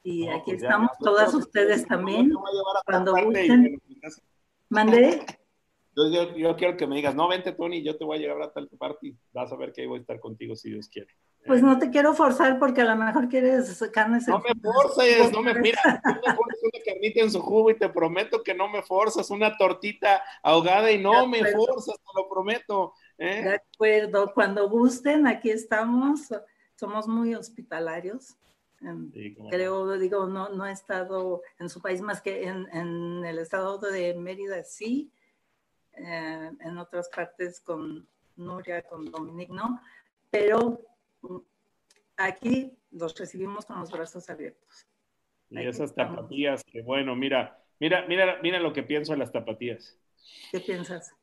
Y aquí pues estamos, todas ustedes también, cuando gusten. ¿Mandé? Yo, yo, quiero que me digas, no, vente Tony, yo te voy a llevar a tal parte. Vas a ver que ahí voy a estar contigo si Dios quiere. Pues no te quiero forzar porque a lo mejor quieres carnes. No me forces, no me, mira, tú me pones una carnita en su jugo y te prometo que no me forzas, una tortita ahogada y no me forzas, te lo prometo. ¿eh? De acuerdo, cuando gusten, aquí estamos, somos muy hospitalarios. creo, digo, no, no he estado en su país más que en, en el estado de Mérida, sí, eh, en otras partes con Nuria, con Dominique, ¿no? Pero aquí los recibimos con los brazos abiertos. Y esas tapatías, que bueno, mira, mira, mira, mira lo que pienso de las tapatías. ¿Qué piensas?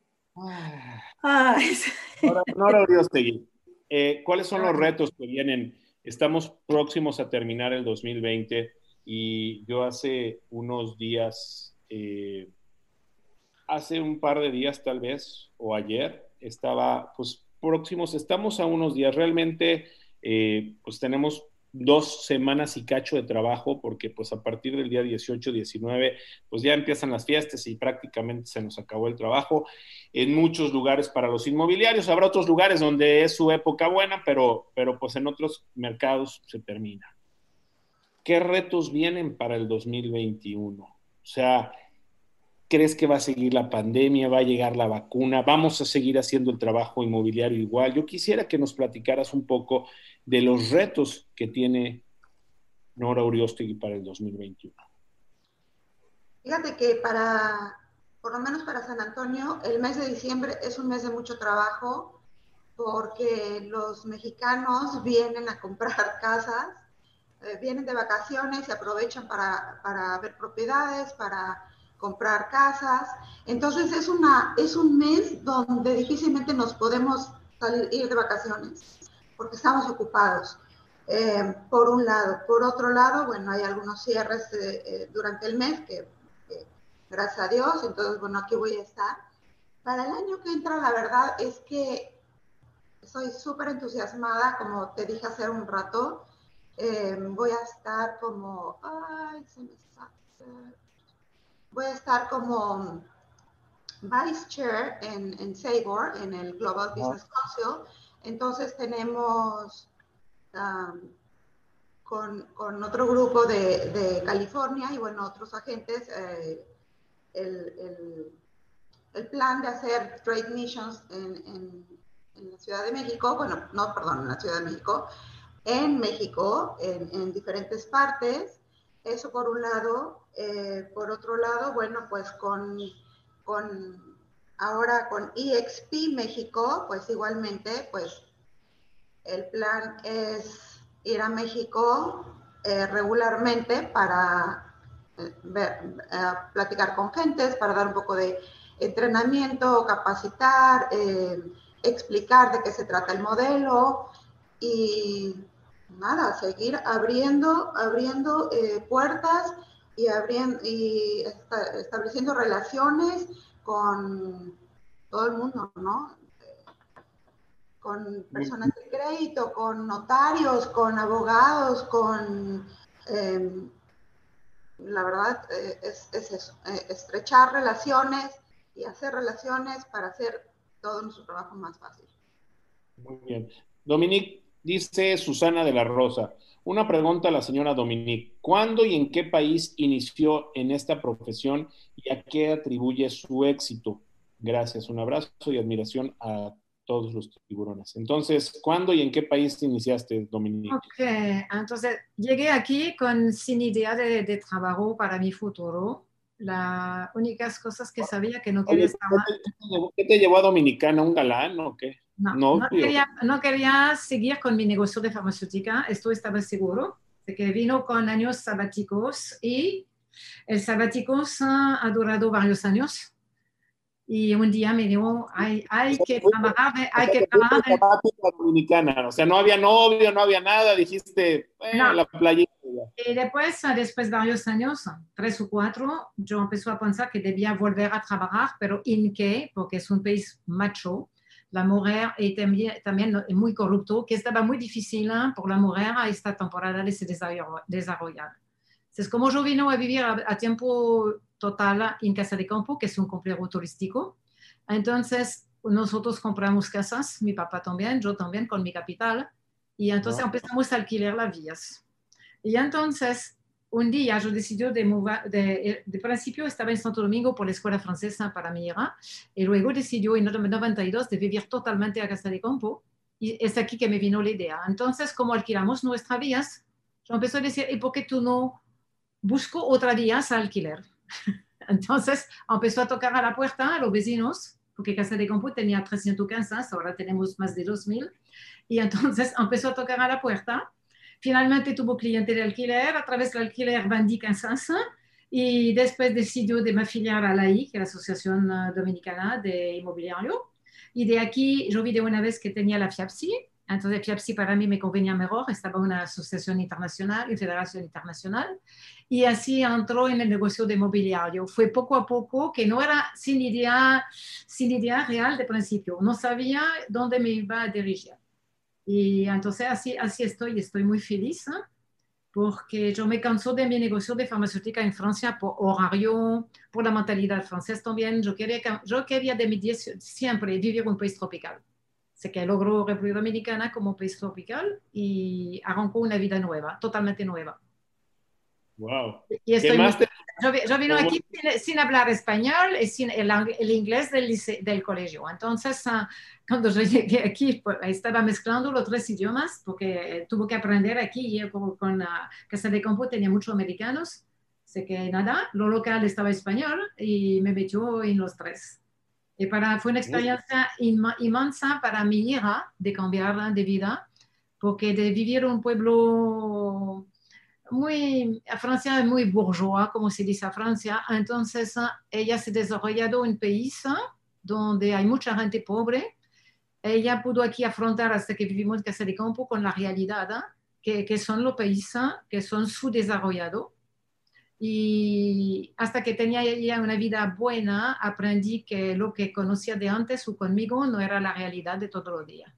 Ay. Ahora, eh, ¿cuáles son los retos que vienen? Estamos próximos a terminar el 2020 y yo hace unos días, eh, hace un par de días tal vez, o ayer, estaba, pues próximos, estamos a unos días, realmente, eh, pues tenemos dos semanas y cacho de trabajo, porque pues a partir del día 18, 19, pues ya empiezan las fiestas y prácticamente se nos acabó el trabajo. En muchos lugares para los inmobiliarios, habrá otros lugares donde es su época buena, pero, pero pues en otros mercados se termina. ¿Qué retos vienen para el 2021? O sea, ¿crees que va a seguir la pandemia? ¿Va a llegar la vacuna? ¿Vamos a seguir haciendo el trabajo inmobiliario igual? Yo quisiera que nos platicaras un poco de los retos que tiene Nora Uriostegui para el 2021. Fíjate que para, por lo menos para San Antonio, el mes de diciembre es un mes de mucho trabajo porque los mexicanos vienen a comprar casas, eh, vienen de vacaciones y aprovechan para, para ver propiedades, para comprar casas. Entonces es, una, es un mes donde difícilmente nos podemos salir, ir de vacaciones porque estamos ocupados. Eh, por un lado. Por otro lado, bueno, hay algunos cierres eh, eh, durante el mes que, gracias a Dios, entonces, bueno, aquí voy a estar. Para el año que entra, la verdad es que soy súper entusiasmada, como te dije hace un rato. voy a estar como, ay, se me voy a estar como vice chair en, en SABOR, en el Global Business Council entonces tenemos con, otro grupo de, California y bueno, otros agentes eh, el, plan de hacer trade missions en, la Ciudad de México, bueno, no, perdón, en la Ciudad de México, en México, en, diferentes partes. Eso por un lado. Eh, por otro lado, bueno, pues con, con ahora con EXP México, pues igualmente, pues el plan es ir a México eh, regularmente para eh, platicar con gentes, para dar un poco de entrenamiento, capacitar, explicar de qué se trata el modelo y nada, seguir abriendo, abriendo puertas y, abriendo, y estableciendo relaciones con todo el mundo, ¿no? Con personas de crédito, con notarios, con abogados, con... Em, la verdad eh, es, es, eso, eh, estrechar relaciones y hacer relaciones para hacer todo nuestro trabajo más fácil. Muy bien. Dominique, Dice Susana de la Rosa, una pregunta a la señora Dominique. ¿Cuándo y en qué país inició en esta profesión y a qué atribuye su éxito? Gracias, un abrazo y admiración a todos los tiburones. Entonces, ¿cuándo y en qué país iniciaste, Dominique? Ok, entonces llegué aquí con sin idea de, de trabajo para mi futuro. Las únicas cosas que sabía que no quería estar ¿Qué te llevó a Dominicana? ¿Un galán o qué? No, no, quería, no, quería, seguir con mi negocio de farmacéutica, esto estaba seguro, de que vino con años sabáticos y el sabáticos ha durado varios años. Y un día me dijo, hay, hay que trabajar, hay que trabajar. Dominicana, o sea, no había novio, no había nada, dijiste, la playa. Y después, después de varios años, tres o cuatro, yo empecé a pensar que debía volver a trabajar, pero ¿en qué? Porque es un país macho la mujer es también, también muy corrupto, que estaba muy difícil ¿eh? por la mujer a esta temporada de se desarrollar. Es como yo vino a vivir a, tiempo total en Casa de Campo, que es un complejo turístico. Entonces, nosotros compramos casas, mi papá también, yo también con mi capital, y entonces empezamos a alquilar las vías. Y entonces, un día yo decidí de mover, de, de, principio estaba en Santo Domingo por la escuela francesa para mi hija, y luego decidió en 92 de vivir totalmente a Casa de Campo, y es aquí que me vino la idea. Entonces, como alquilamos nuestras vías, yo empecé a decir, ¿y por qué tú no busco otra vías a alquiler? Entonces, empezó a tocar a la puerta a los vecinos, porque Casa de Campo tenía 300 casas, ahora tenemos más de 2.000, y entonces empezó a tocar a la puerta Finalmente tuvo cliente de alquiler, a través del alquiler vendí Kansas y después decidió de me afiliar a la I, que es la Asociación eh, Dominicana de Inmobiliario. Y de aquí yo vi de una vez que tenía la FIAPSI, entonces FIAPSI para mí me convenía mejor, estaba una asociación internacional, una federación internacional, y así entró en el negocio de inmobiliario. Fue poco a poco, que no era sin idea, sin idea real de principio, no sabía dónde me iba a dirigir. Y entonces así, así estoy, estoy muy feliz ¿eh? porque yo me canso de mi negocio de farmacéutica en Francia por horario, por la mentalidad francesa también. Yo quería, yo quería de mi siempre vivir en un país tropical. Sé que logró República Dominicana como país tropical y arrancó una vida nueva, totalmente nueva. Wow. Y estoy yo, vino aquí sin, hablar español y sin el, el inglés del, del, colegio. Entonces, uh, cuando yo llegué aquí, pues, estaba mezclando los tres idiomas porque tuve que aprender aquí. Yo con, con uh, Casa de Campo tenía muchos americanos. Sé que nada, lo local estaba español y me metió en los tres. Y para, fue una experiencia inmensa para mi hija de cambiar de vida, porque de vivir en un pueblo muy, Francia es muy bourgeois, como se dice a Francia, entonces ella se ha desarrollado en un país donde hay mucha gente pobre. Ella pudo aquí afrontar hasta que vivimos en Casa de Campo con la realidad que, que son los países que son subdesarrollados. Y hasta que tenía ella una vida buena, aprendí que lo que conocía de antes o conmigo no era la realidad de todos los días.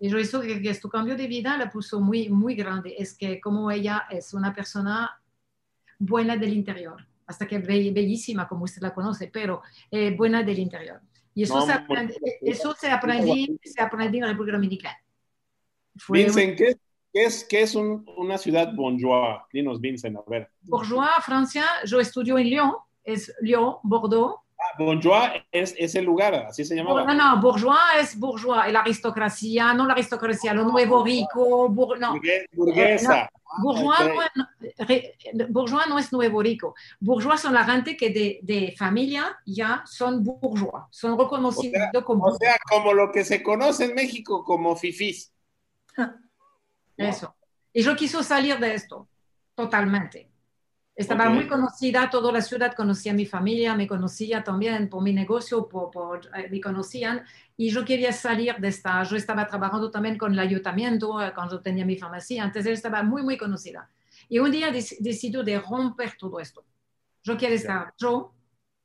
Y yo eso que, que este cambio de vida la puso muy, muy grande. Es que como ella es una persona buena del interior, hasta que bellísima como usted la conoce, pero eh, buena del interior. Y eso, se, aprende, eso se, aprendí, se aprendí en la República Dominicana. Vincent, ¿qué, ¿qué, es, qué es un, una ciudad bourgeois? Dinos, Vincent, a ver. Bourgeois, Francia, yo estudio en Lyon, es Lyon, Bordeaux. Bourgeois es, es, el lugar, así se llamaba. No, no, bourgeois es bourgeois, la aristocracia, no la aristocracia, lo nuevo rico, bur, no. burguesa. Eh, no, bourgeois, no, bourgeois, no, es nuevo rico. Bourgeois son la gente que de, de familia ya son bourgeois, son reconocidos o sea, como. O sea, como lo que se conoce en México como fifís. Eso. Y yo quiso salir de esto, totalmente. Estaba Ok. muy conocida, toda la ciudad conocía a mi familia, me conocía también por mi negocio, por, por- eh, me conocían y yo quería salir de esta. Yo estaba trabajando también con el ayuntamiento eh, cuando tenía mi farmacia, entonces estaba muy, muy conocida. Y un día dec- decido de romper todo esto. Yo quiero estar yo,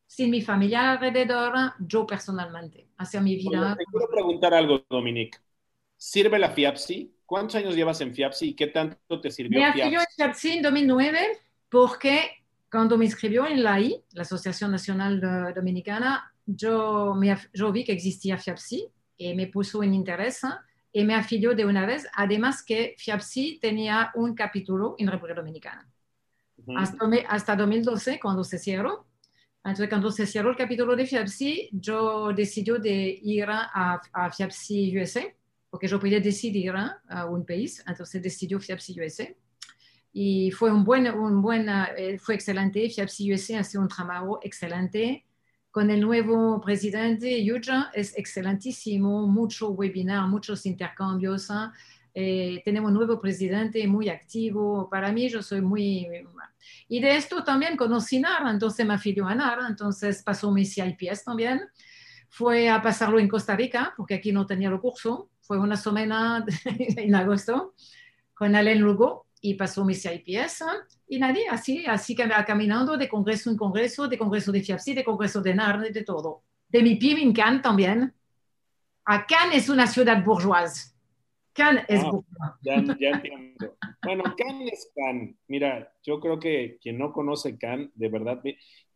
sin mi familia alrededor, yo personalmente, hacer mi vida. te quiero preguntar algo, Dominique. ¿Sirve la FIAPSI? ¿Cuántos años llevas en FIAPSI y qué tanto te sirvió Me afilió en FIAPSI? FIAPSI en 2009 porque cuando me inscribió en la I, la Asociación Nacional de- Dominicana, yo, me, yo vi que existía FIAPSI y me puso en interés y me afilió de una vez. Además que FIAPSI tenía un capítulo en República Dominicana. Ujú. hasta, hasta 2012, cuando se cerró. Entonces, cuando se cerró el capítulo de FIAPSI, yo decidí de ir a, a FIAPSI USA, porque yo podía decidir a un país, entonces decidió FIAPSI USA. Y fue un buen, un buen, eh, fue excelente. FIAPSI USA hace un trabajo excelente. Con el nuevo presidente, Yuja, es excelentísimo, mucho webinar, muchos intercambios. ¿ah? Eh, tenemos un nuevo presidente muy activo. Para mí, yo soy muy... Y de esto también conocí NAR, entonces me afilió a NAR, entonces pasó mi CIPS también. Fue a pasarlo en Costa Rica, porque aquí no tenía el curso. Fue una semana en agosto con Alain Lugo y pasó mi CIPS. Y nadie, así, así que caminando de congreso en congreso, de congreso de FIAPSI, de congreso de NAR, de todo. De mi PIB en Cannes también. A Cannes es una ciudad bourgeoise. Cannes es Ah. bourgeois. Ya, ya entiendo. Bueno, Cannes es Cannes. Mira, yo creo que quien no conoce Cannes, de verdad,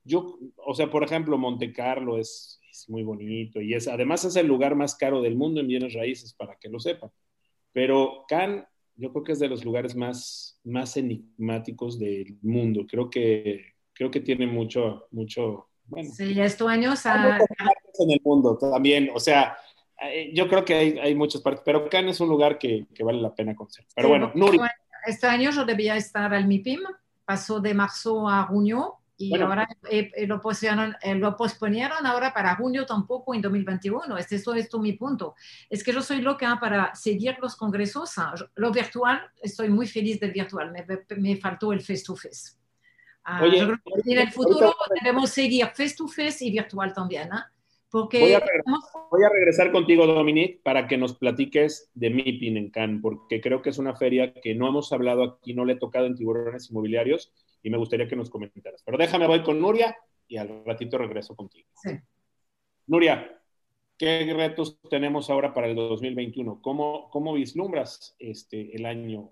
yo, o sea, por ejemplo, Monte Carlo es, es muy bonito y es, además es el lugar más caro del mundo en bienes raíces, para que lo sepan. Pero Cannes, yo creo que es de los lugares más, más enigmáticos del mundo. Creo que, creo que tiene mucho, mucho, bueno, Sí, ah, muchas partes en el mundo también, o sea, eh, yo creo que hay, hay muchas partes, pero Cannes es un lugar que, que vale la pena conocer. Pero Sí, bueno, Nuri, Este año yo debía estar al MIPIM, pasó de marzo a junio y Bueno. ahora eh, eh, lo, posponieron, eh, lo posponieron ahora para junio tampoco en 2021. Este, eso es mi punto. Es que yo soy loca para seguir los congresos. Ah, Lo virtual, estoy muy feliz del virtual. Me, me faltó el face to face. Ah, Oye, en el futuro debemos seguir face to face y virtual también. ¿ah? Porque Voy a estamos- Voy a regresar contigo, Dominique, para que nos platiques de MIPIN en Cannes, porque creo que es una feria que no hemos hablado aquí, no le he tocado en tiburones inmobiliarios y me gustaría que nos comentaras. Pero déjame, voy con Nuria y al ratito regreso contigo. Sí. Nuria, ¿qué retos tenemos ahora para el 2021? ¿Cómo, cómo vislumbras este, el año?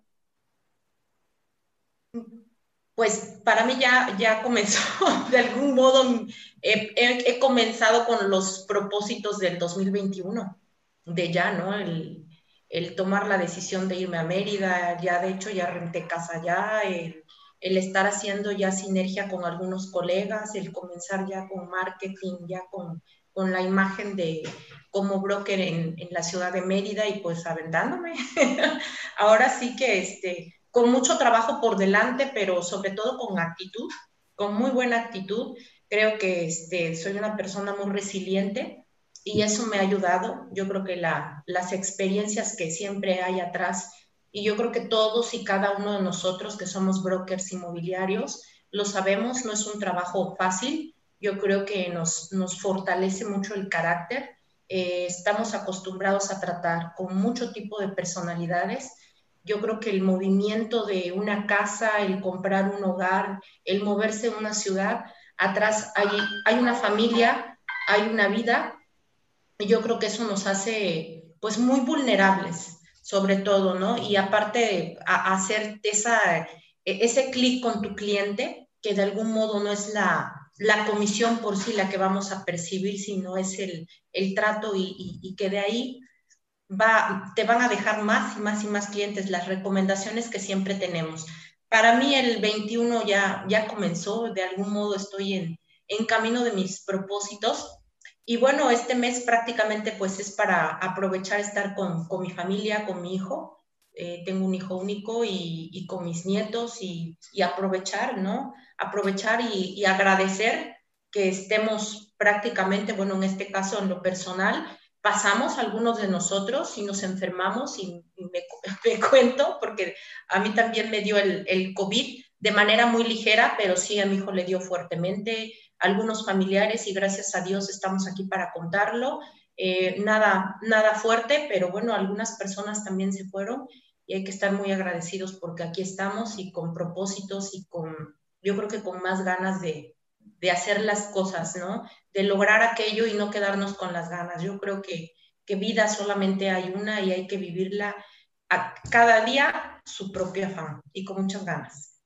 Pues para mí ya, ya comenzó, de algún modo he, he- he comenzado con los propósitos del 2021, de ya, ¿no? El, el tomar la decisión de irme a Mérida, ya de hecho ya renté casa allá, el, el estar haciendo ya sinergia con algunos colegas, el comenzar ya con marketing, ya con, con la imagen de como broker en, en la ciudad de Mérida y pues aventándome. Ahora sí que este con mucho trabajo por delante, pero sobre todo con actitud, con muy buena actitud. Creo que este, soy una persona muy resiliente y eso me ha ayudado. Yo creo que la, las experiencias que siempre hay atrás, y yo creo que todos y cada uno de nosotros que somos brokers inmobiliarios, lo sabemos, no es un trabajo fácil. Yo creo que nos, nos fortalece mucho el carácter. Eh, estamos acostumbrados a tratar con mucho tipo de personalidades yo creo que el movimiento de una casa, el comprar un hogar, el moverse en una ciudad, atrás hay, hay una familia, hay una vida, y yo creo que eso nos hace pues muy vulnerables, sobre todo, ¿no? Y aparte a, hacer esa, ese clic con tu cliente, que de algún modo no es la, la comisión por sí la que vamos a percibir, sino es el, el trato y, y, y que de ahí va, te van a dejar más y más y más clientes, las recomendaciones que siempre tenemos. Para mí el 21 ya, ya comenzó, de algún modo estoy en, en camino de mis propósitos. Y bueno, este mes prácticamente pues es para aprovechar estar con, con mi familia, con mi hijo. Eh, tengo un hijo único y, con mis nietos y, aprovechar, ¿no? Aprovechar y, y agradecer que estemos prácticamente, bueno, en este caso en lo personal, pasamos algunos de nosotros y nos enfermamos y, me, me, cuento, porque a mí también me dio el, el, COVID de manera muy ligera, pero sí a mi hijo le dio fuertemente, algunos familiares y gracias a Dios estamos aquí para contarlo. Eh, nada, nada fuerte, pero bueno, algunas personas también se fueron y hay que estar muy agradecidos porque aquí estamos y con propósitos y con, yo creo que con más ganas de, de hacer las cosas, ¿no? De lograr aquello y no quedarnos con las ganas. Yo creo que, que vida solamente hay una y hay que vivirla a cada día su propio afán y con muchas ganas.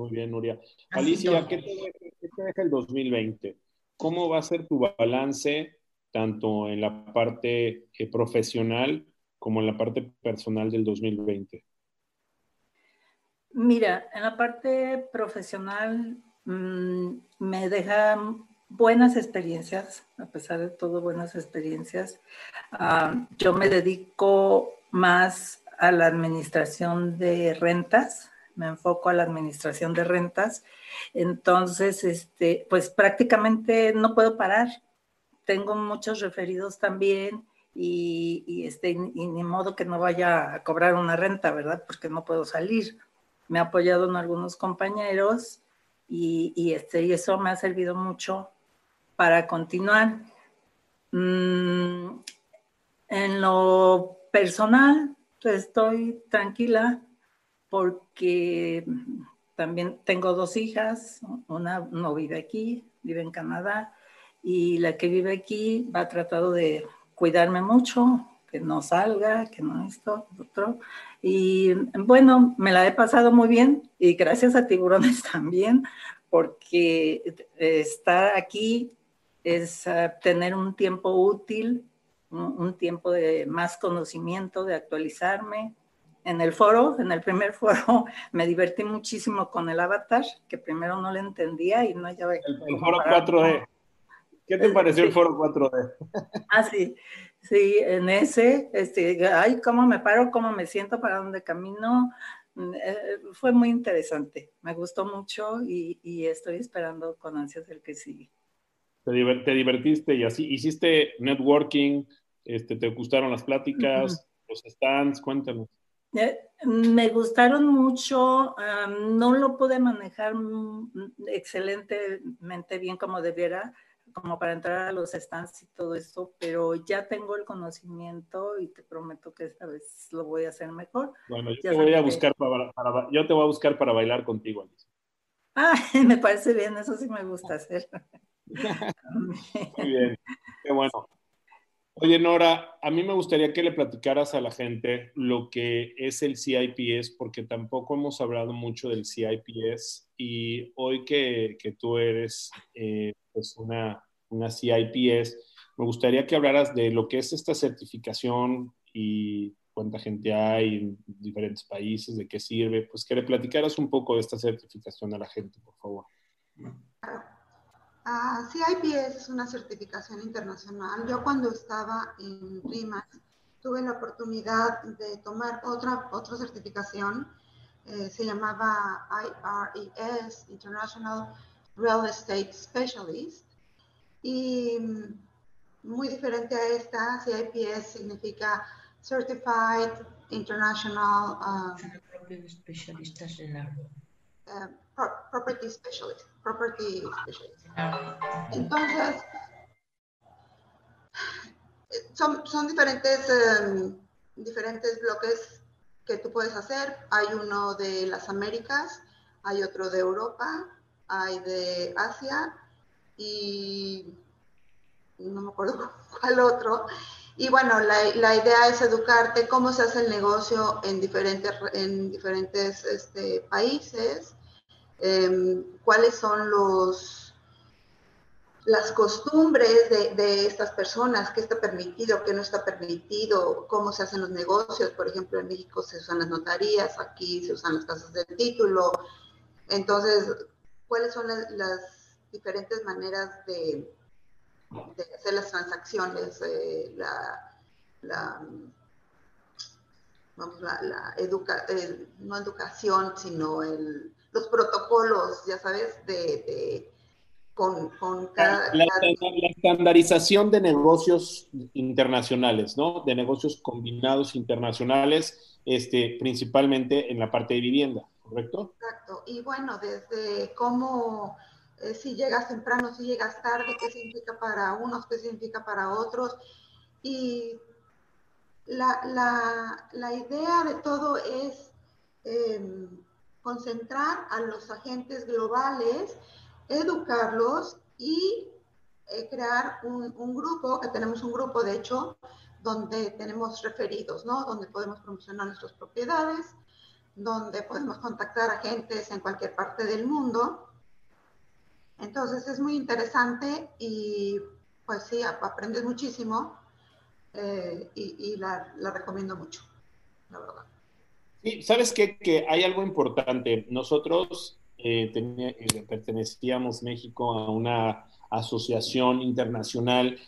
Muy bien, Nuria. Alicia, ¿qué te, ¿qué te, deja el 2020? ¿Cómo va a ser tu balance tanto en la parte eh, profesional como en la parte personal del 2020? Mira, en la parte profesional mmm, me deja buenas experiencias, a pesar de todo, buenas experiencias. Uh, yo me dedico más a la administración de rentas, me enfoco a la administración de rentas, entonces, este, pues prácticamente no puedo parar. Tengo muchos referidos también y, este, y ni modo que no vaya a cobrar una renta, ¿verdad? Porque no puedo salir. Me ha apoyado en algunos compañeros y, este, y eso me ha servido mucho para continuar. Mm, en lo personal, estoy tranquila porque también tengo dos hijas, una no vive aquí, vive en Canadá, y la que vive aquí va tratado de cuidarme mucho, que no salga, que no esto, otro. Y bueno, me la he pasado muy bien y gracias a tiburones también, porque estar aquí es uh, tener un tiempo útil, un, tiempo de más conocimiento, de actualizarme. En el foro, en el primer foro, me divertí muchísimo con el avatar, que primero no le entendía y no ya El, el foro 4D. ¿Qué te pareció sí. el foro 4D? Ah, sí. Sí, en ese, este, ay, cómo me paro, cómo me siento, para dónde camino. Eh, fue muy interesante, me gustó mucho y, y, estoy esperando con ansias el que sigue. Te, divert, te divertiste y así, hiciste networking, este, te gustaron las pláticas, uh -huh. los stands, cuéntanos. Eh, me gustaron mucho, um, no lo pude manejar excelentemente bien como debiera, como para entrar a los stands y todo eso, pero ya tengo el conocimiento y te prometo que esta vez lo voy a hacer mejor. Bueno, yo ya te voy a buscar que... para, para, yo te voy a buscar para bailar contigo, Alicia. Ah, me parece bien, eso sí me gusta hacer. Muy bien, qué bueno. Oye, Nora, a mí me gustaría que le platicaras a la gente lo que es el CIPS, porque tampoco hemos hablado mucho del CIPS y hoy que, que tú eres eh, pues una, una CIPS, me gustaría que hablaras de lo que es esta certificación y cuánta gente hay en diferentes países, de qué sirve, pues que le platicaras un poco de esta certificación a la gente, por favor. Uh, CIPS es una certificación internacional. Yo cuando estaba en RIMAX tuve la oportunidad de tomar otra, otra certificación, eh, se llamaba IRES, International Real Estate Specialist, y muy diferente a esta, CIPS significa Certified International uh, uh, Property Specialist. Property Specialist. Entonces, son, son diferentes, um, diferentes bloques que tú puedes hacer. Hay uno de las Américas, hay otro de Europa, hay de Asia y no me acuerdo cuál otro. Y bueno, la, la, idea es educarte cómo se hace el negocio en diferentes, en diferentes este, países, eh, cuáles son los, las costumbres de, estas personas, qué está permitido, qué no está permitido, cómo se hacen los negocios. Por ejemplo, en México se usan las notarías, aquí se usan las casas del título. Entonces, cuáles son las, diferentes maneras de, hacer las transacciones, eh, la, la, no educación, sino el, los protocolos, ya sabes, de, con, con cada, la, estandarización de negocios internacionales, ¿no? De negocios combinados internacionales, este, principalmente en la parte de vivienda, ¿correcto? Exacto. Y bueno, desde cómo, eh, si llegas temprano, si llegas tarde, qué significa para unos, qué significa para otros. Y la, la, la idea de todo es em, concentrar a los agentes globales, educarlos y eh, crear un, grupo, que tenemos un grupo de hecho, donde tenemos referidos, ¿no? Donde podemos promocionar nuestras propiedades, donde podemos contactar agentes en cualquier parte del mundo. Entonces es muy interesante y pues sí, aprendes muchísimo eh, y, la, la, recomiendo mucho, la verdad. Sí, sabes qué? que hay algo importante. Nosotros eh, eh, pertenecíamos México a una asociación internacional.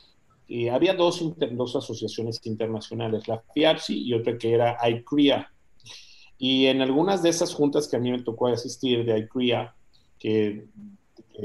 había dos, dos asociaciones internacionales, la FIAPSI y otra que era ICRIA. Y en algunas de esas juntas que a mí me tocó asistir de ICRIA, que,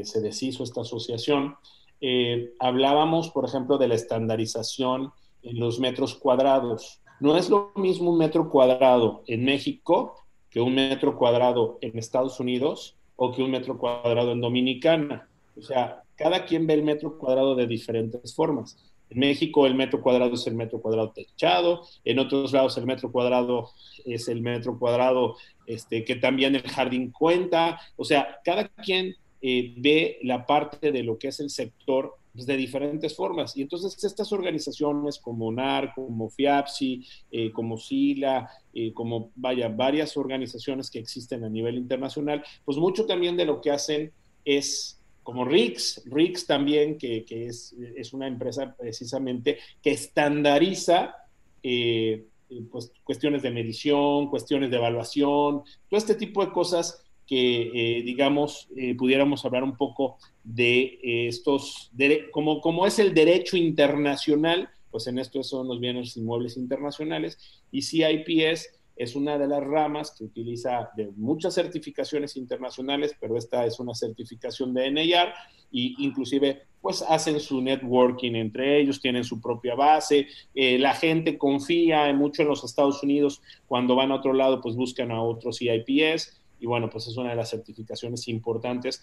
se deshizo esta asociación, eh, hablábamos, por ejemplo, de la estandarización en los metros cuadrados. No es lo mismo un metro cuadrado en México que un metro cuadrado en Estados Unidos o que un metro cuadrado en Dominicana. O sea, cada quien ve el metro cuadrado de diferentes formas. En México el metro cuadrado es el metro cuadrado techado, en otros lados el metro cuadrado es el metro cuadrado este, que también el jardín cuenta. O sea, cada quien eh, ve la parte de lo que es el sector pues, de diferentes formas. Y entonces estas organizaciones como NAR, como FIAPSI, eh, como SILA, eh, como vaya, varias organizaciones que existen a nivel internacional, pues mucho también de lo que hacen es como RICS, RICS también, que, que es, es, una empresa precisamente que estandariza pues, cuestiones de medición, cuestiones de evaluación, todo este tipo de cosas que, eh, digamos, eh, pudiéramos hablar un poco de eh, estos, como, como es el derecho internacional, pues en esto son los bienes inmuebles internacionales, y CIPS es una de las ramas que utiliza de muchas certificaciones internacionales, pero esta es una certificación de NIR, y inclusive pues hacen su networking entre ellos, tienen su propia base, la gente confía mucho en los Estados Unidos, cuando van a otro lado pues buscan a otros CIPS, y bueno, pues es una de las certificaciones importantes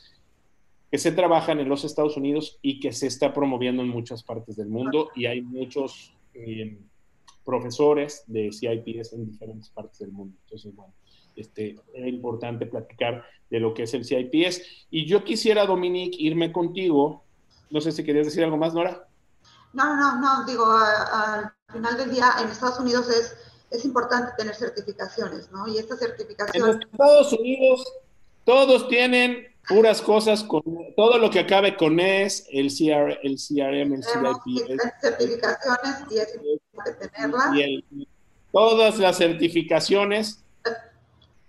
que se trabajan en los Estados Unidos y que se está promoviendo en muchas partes del mundo y hay muchos eh, profesores de CIPS en diferentes partes del mundo. Entonces, bueno, este, era importante platicar de lo que es el CIPS. Y yo quisiera, Dominique, irme contigo. No sé si querías decir algo más, Nora. No, no, no, digo, al final del día en Estados Unidos es es importante tener certificaciones, ¿no? Y esta certificación... En Estados Unidos todos tienen puras cosas con todo lo que acabe con ES, el, CR, el CRM, el CIP. certificaciones y es importante tenerlas. Y todas las certificaciones,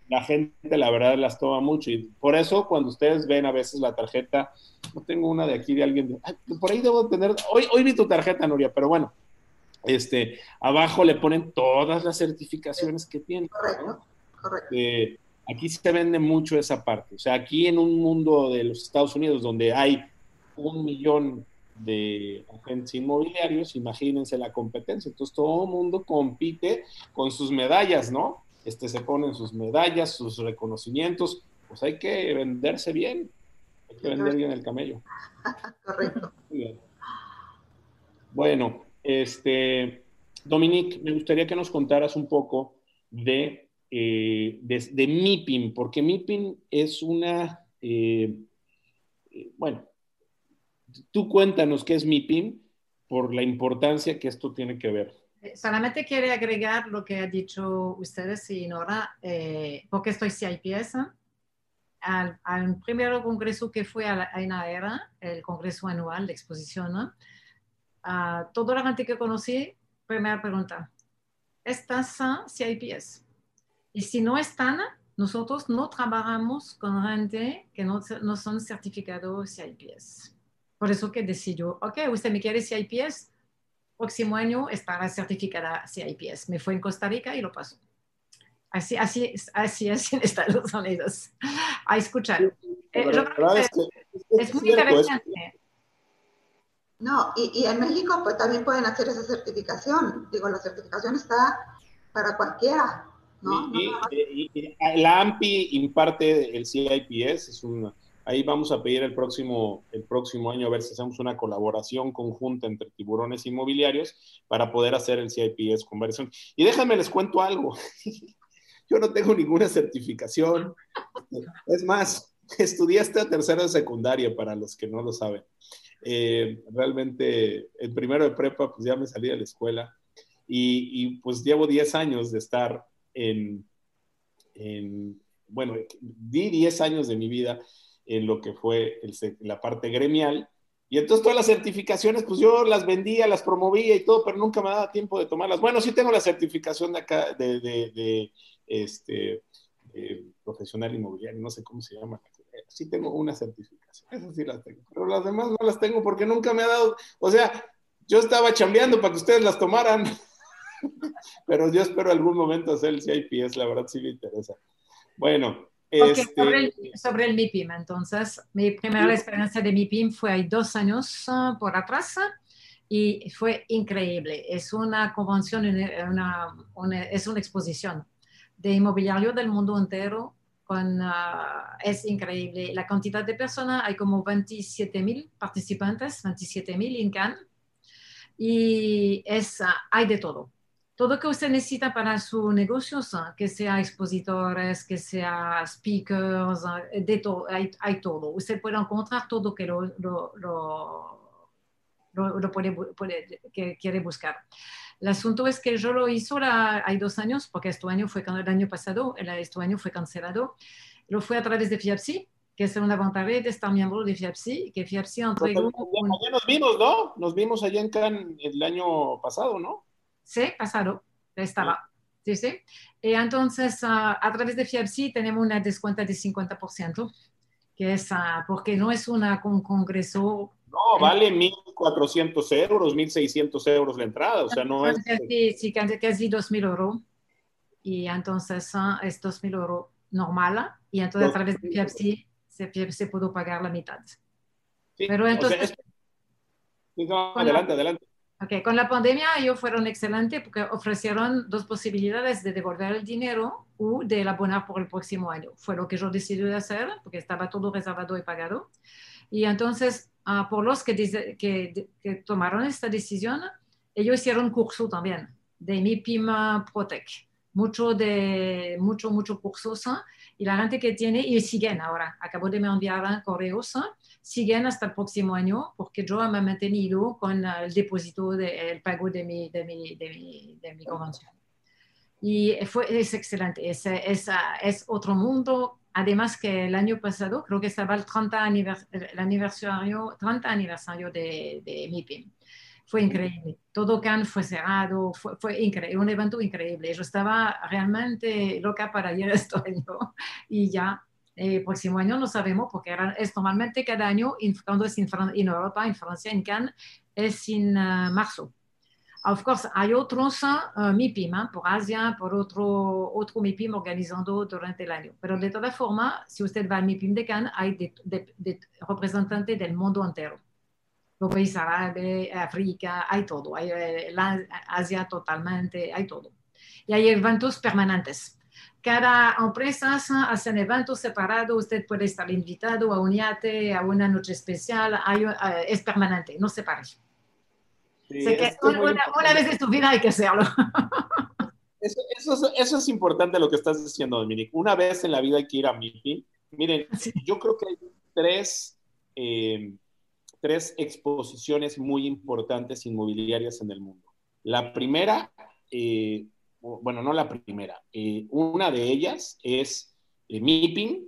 la gente la verdad las toma mucho y por eso cuando ustedes ven a veces la tarjeta, no tengo una de aquí de alguien, por ahí debo tener, hoy, hoy vi tu tarjeta, Nuria, pero bueno, este, abajo le ponen todas las certificaciones que tiene. Correcto, correcto. Eh, aquí se vende mucho esa parte. O sea, aquí en un mundo de los Estados Unidos donde hay un millón de agentes inmobiliarios, imagínense la competencia. Entonces todo el mundo compite con sus medallas, ¿no? Este, se ponen sus medallas, sus reconocimientos. Pues hay que venderse bien. Hay que vender bien el camello. Correcto. Bueno, este, Dominique, me gustaría que nos contaras un poco de, eh, de, MIPIM, porque MIPIM es una, eh, eh, bueno, tú cuéntanos qué es MIPIM por la importancia que esto tiene que ver. Solamente quiero agregar lo que ha dicho ustedes y Nora, porque estoy CIPS. Al, al primer congreso que fue a la, era, el congreso anual de exposición, a toda la gente que conocí, primera pregunta, ¿estás CIPS? Y si no están, nosotros no trabajamos con gente que no, no son certificados CIPS. Por eso que decidió, ok, usted me quiere CIPS, próximo año estará certificada CIPS. Me fue en Costa Rica y lo pasó. Así, así, así es en Estados Unidos. A escuchar. Eh, es, muy interesante. No, y, y, en México pues también pueden hacer esa certificación. Digo, la certificación está para cualquiera. ¿no? Y, la AMPI imparte el CIPS, es una, ahí vamos a pedir el próximo, el próximo año a ver si hacemos una colaboración conjunta entre tiburones inmobiliarios para poder hacer el CIPS conversión. Y déjame les cuento algo. Yo no tengo ninguna certificación. Es más, estudié hasta tercero de secundaria para los que no lo saben. Eh, realmente, el primero de prepa, pues ya me salí de la escuela y, pues llevo 10 años de estar en, bueno, di 10 años de mi vida en lo que fue la parte gremial. Y entonces todas las certificaciones, pues yo las vendía, las promovía y todo, pero nunca me daba tiempo de tomarlas. Bueno, sí tengo la certificación de acá, de, este, profesional inmobiliario, no sé cómo se llama. Sí tengo una certificación, esas sí las tengo, pero las demás no las tengo porque nunca me ha dado, o sea, yo estaba chambeando para que ustedes las tomaran. Pero yo espero algún momento hacer el CIPS, la verdad sí me interesa. Bueno. Este... Sobre, el, MIPIM, entonces, mi primera experiencia de MIPIM fue hay dos años uh, por atrás y fue increíble. Es una convención, una, es una exposición de inmobiliario del mundo entero. Con, uh, es increíble. La cantidad de personas, hay como 27 mil participantes, 27 mil en Cannes, y es, uh, hay de todo todo que usted necesita para su negocio, que sea expositores, que sea speakers, de todo, hay, todo. Usted puede encontrar todo que lo, lo, lo, puede, que quiere buscar. El asunto es que yo lo hice hay dos años, porque este año fue el año pasado, este año fue cancelado. Lo fue a través de FIAPSI, que es una ventaja de estar miembro de FIAPSI, que FIAPSI entregó... Ya, nos vimos, ¿no? Nos vimos allá en Cannes el año pasado, ¿no? Sí, pasado, estaba. Sí, sí. Y entonces, uh, a través de FIAPSI tenemos una descuenta de 50%, que es uh, porque no es una, un congreso. No, vale 1.400 euros, 1.600 euros la entrada, o sea, no es. Sí, sí casi 2.000 euros. Y entonces uh, es 2.000 euros normal, y entonces a través de FIAPSI se, pudo pagar la mitad. Sí, Pero entonces. adelante, adelante. Okay. Con la pandemia ellos fueron excelentes porque ofrecieron dos posibilidades de devolver el dinero o de abonar por el próximo año. Fue lo que yo decidí de hacer porque estaba todo reservado y pagado. Y entonces, uh, por los que, tomaron esta decisión, ellos hicieron curso también de MIPIM Protec. Mucho, de, mucho, mucho cursos. Y la gente que tiene, y siguen ahora. Acabo de me enviar correos siguen hasta el próximo año porque yo me he mantenido con el depósito, de, el pago de mi, de mi, de mi, de mi convención. Y fue, es excelente, es, es, es, otro mundo. Además que el año pasado, creo que estaba el 30 el aniversario, 30 aniversario de, de MIPIM. Fue increíble. Todo Cannes fue cerrado, fue, fue increíble, un evento increíble. Yo estaba realmente loca para ir este año y ya el eh, próximo año no sabemos porque es normalmente cada año, cuando es en, Europa, en Francia, en Cannes, es en uh, marzo. Of course, hay otros uh, MIPIM ¿eh? por Asia, por otro, otro MIPIM organizando durante el año. Pero de todas formas, si usted va al MIPIM de Cannes, hay de, de, de representantes del mundo entero. Los países árabes, África, hay todo. Hay Asia totalmente, hay todo. Y hay eventos permanentes cada empresa hace un evento separado, usted puede estar invitado a un yate, a una noche especial, eh, es permanente, no se parece. Una, vez en tu vida hay que hacerlo. Eso, eso, es importante lo que estás diciendo, Dominique. Una vez en la vida hay que ir a MIPIM. Miren, yo creo que hay tres, eh, tres exposiciones muy importantes inmobiliarias en el mundo. La primera, eh, bueno, no la primera, eh, una de ellas es MIPIM,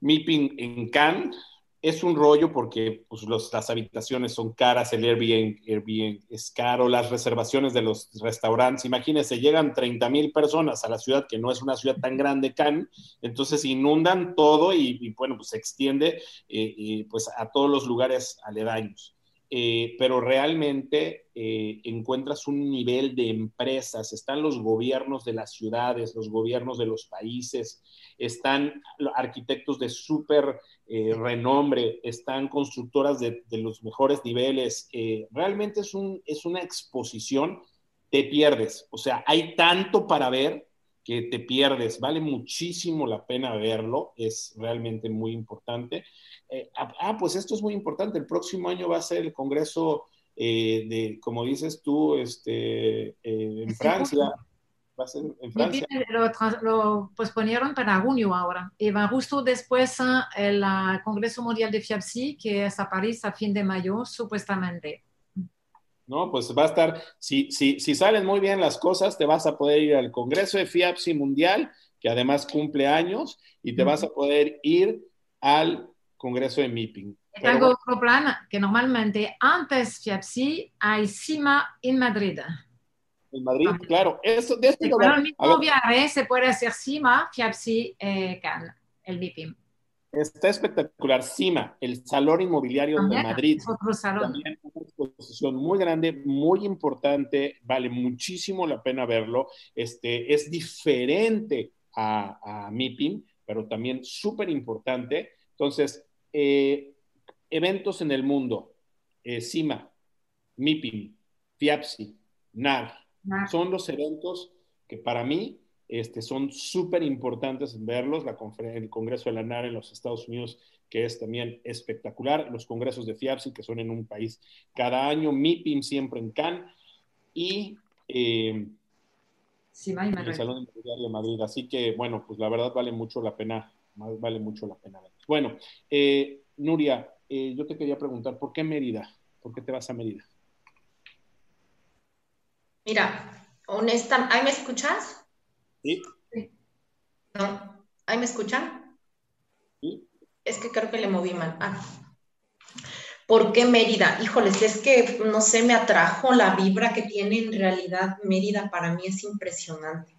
MIPIM en Cannes, es un rollo porque pues, las habitaciones son caras, el Airbnb, es caro, las reservaciones de los restaurantes, imagínense, llegan 30 mil personas a la ciudad, que no es una ciudad tan grande, Cannes, entonces inundan todo y, bueno, pues se extiende eh, pues a todos los lugares aledaños. Eh, pero realmente eh, encuentras un nivel de empresas, están los gobiernos de las ciudades, los gobiernos de los países, están arquitectos de súper eh, renombre, están constructoras de, los mejores niveles, realmente es, un, es una exposición, te pierdes, o sea, hay tanto para ver que te pierdes, vale muchísimo la pena verlo, es realmente muy importante. Eh, ah, ah, pues esto es muy importante. El próximo año va a ser el Congreso eh, de, como dices tú, este, eh, en Francia. Va a ser en Francia. Lo, lo, posponieron para junio ahora. Y va justo después el Congreso Mundial de FIAPSI, que es a París a fin de mayo, supuestamente. No, pues va a estar, si, si, si salen muy bien las cosas, te vas a poder ir al Congreso de FIAPSI Mundial, que además cumple años, y te vas a poder ir al Congreso de MIPIM. Tengo otro plan que normalmente antes FIAPSI hay CIMA en Madrid. En Madrid, claro. Eso, de este Con el mismo viaje se puede hacer CIMA, FIAPSI, eh, el MIPIM. Está espectacular. CIMA, el Salón Inmobiliario de Madrid. otro salón. También una exposición muy grande, muy importante. Vale muchísimo la pena verlo. Este, es diferente a, a MIPIM, pero también súper importante. Entonces, eh, eventos en el mundo, eh, CIMA, MIPIM, FIAPSI, NAR, son los eventos que para mí este, son súper importantes verlos, la el Congreso de la NAR en los Estados Unidos, que es también espectacular, los congresos de FIAPSI, que son en un país cada año, MIPIM siempre en Cannes, y eh, el Salón de Madrid. Así que, bueno, pues la verdad vale mucho la pena, vale mucho la pena bueno, eh, Nuria, eh, yo te quería preguntar, ¿por qué Mérida? ¿Por qué te vas a Mérida? Mira, honesta, ¿ahí me escuchas? Sí. ¿No? ¿Ahí me escuchan? Sí. Es que creo que le moví mal. Ah. ¿Por qué Mérida? Híjoles, es que no sé, me atrajo la vibra que tiene en realidad Mérida, para mí es impresionante.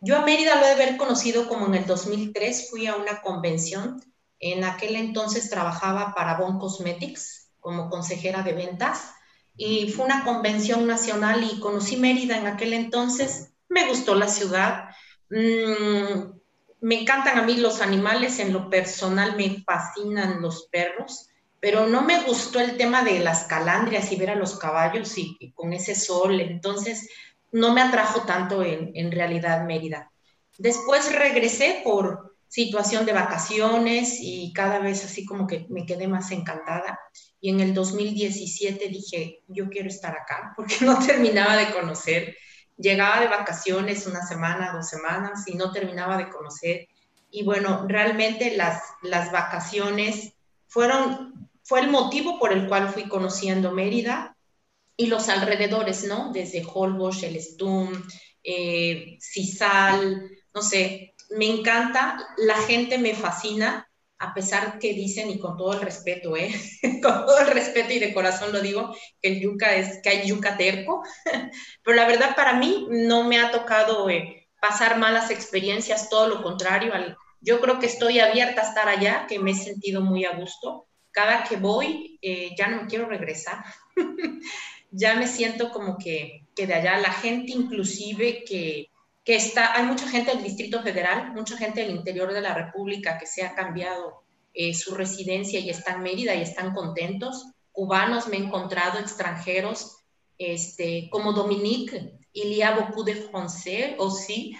Yo a Mérida lo he de haber conocido como en el 2003, fui a una convención en aquel entonces trabajaba para Bon Cosmetics como consejera de ventas y fue una convención nacional y conocí Mérida en aquel entonces. Me gustó la ciudad. Mm, me encantan a mí los animales, en lo personal me fascinan los perros, pero no me gustó el tema de las calandrias y ver a los caballos y, con ese sol. Entonces, no me atrajo tanto en, en realidad Mérida. Después regresé por, situación de vacaciones y cada vez así como que me quedé más encantada. Y en el 2017 dije, yo quiero estar acá porque no terminaba de conocer. Llegaba de vacaciones una semana, dos semanas y no terminaba de conocer. Y bueno, realmente las, las vacaciones fueron, fue el motivo por el cual fui conociendo Mérida y los alrededores, ¿no? Desde Holbox, el Stum, eh, no sé, me encanta, la gente me fascina, a pesar que dicen, y con todo el respeto, ¿eh? con todo el respeto y de corazón lo digo, que el yuca es, que hay yuca terco, pero la verdad para mí no me ha tocado eh, pasar malas experiencias, todo lo contrario, yo creo que estoy abierta a estar allá, que me he sentido muy a gusto. Cada que voy, eh, ya no quiero regresar. ya me siento como que, que de allá, la gente inclusive que, que está, hay mucha gente del Distrito Federal, mucha gente del interior de la República que se ha cambiado eh, su residencia y está en Mérida y están contentos. Cubanos me he encontrado, extranjeros, este, como Dominique, il y a beaucoup de français aussi.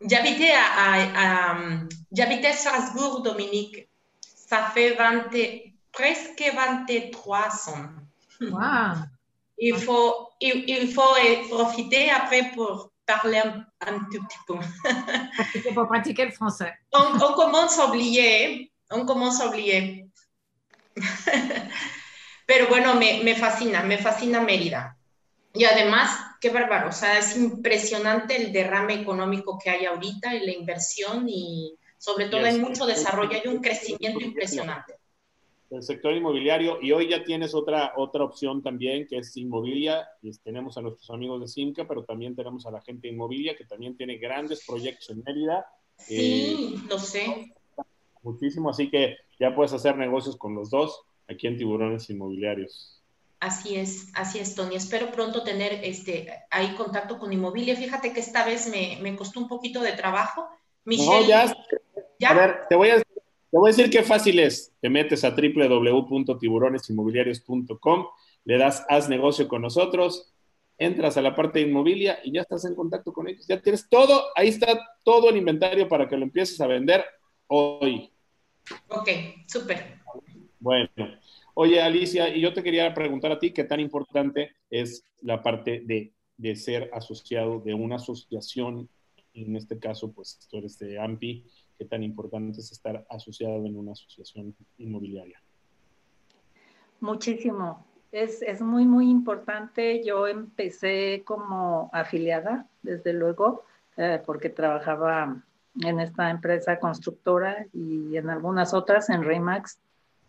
J'habitais à, à, à j'habitais Strasbourg, Dominique. Ça fait 20, presque 23 ans. Wow. Il faut, il, il faut profiter après pour parler un, un tout petit peu. pour pratiquer le français. On, on, commence a oublier, on commence a oublier. Pero bueno, me, me, fascina, me fascina Mérida. Y además, qué bárbaro, o sea, es impresionante el derrame económico que hay ahorita y la inversión y sobre todo hay mucho desarrollo, hay un crecimiento impresionante. El sector inmobiliario, y hoy ya tienes otra, otra opción también, que es Inmobilia, y tenemos a nuestros amigos de Simca, pero también tenemos a la gente de Inmobilia, que también tiene grandes proyectos en Mérida. Sí, eh, lo sé. Muchísimo, así que ya puedes hacer negocios con los dos aquí en Tiburones Inmobiliarios. Así es, así es, Tony. Espero pronto tener este, ahí contacto con Inmobilia. Fíjate que esta vez me, me costó un poquito de trabajo. Michelle, no, ya, ya. A ver, te voy a, te voy a decir qué fácil es. Te metes a www.tiburonesinmobiliarios.com, le das haz negocio con nosotros, entras a la parte de inmobilia y ya estás en contacto con ellos. Ya tienes todo, ahí está todo el inventario para que lo empieces a vender hoy. Ok, súper. Bueno, Oye, Alicia, y yo te quería preguntar a ti qué tan importante es la parte de, ser asociado de una asociación, en este caso, pues tú eres de AMPI, qué tan importante es estar asociado en una asociación inmobiliaria. Muchísimo. Es, es, muy, muy importante. Yo empecé como afiliada, desde luego, eh, porque trabajaba en esta empresa constructora y en algunas otras, en Remax,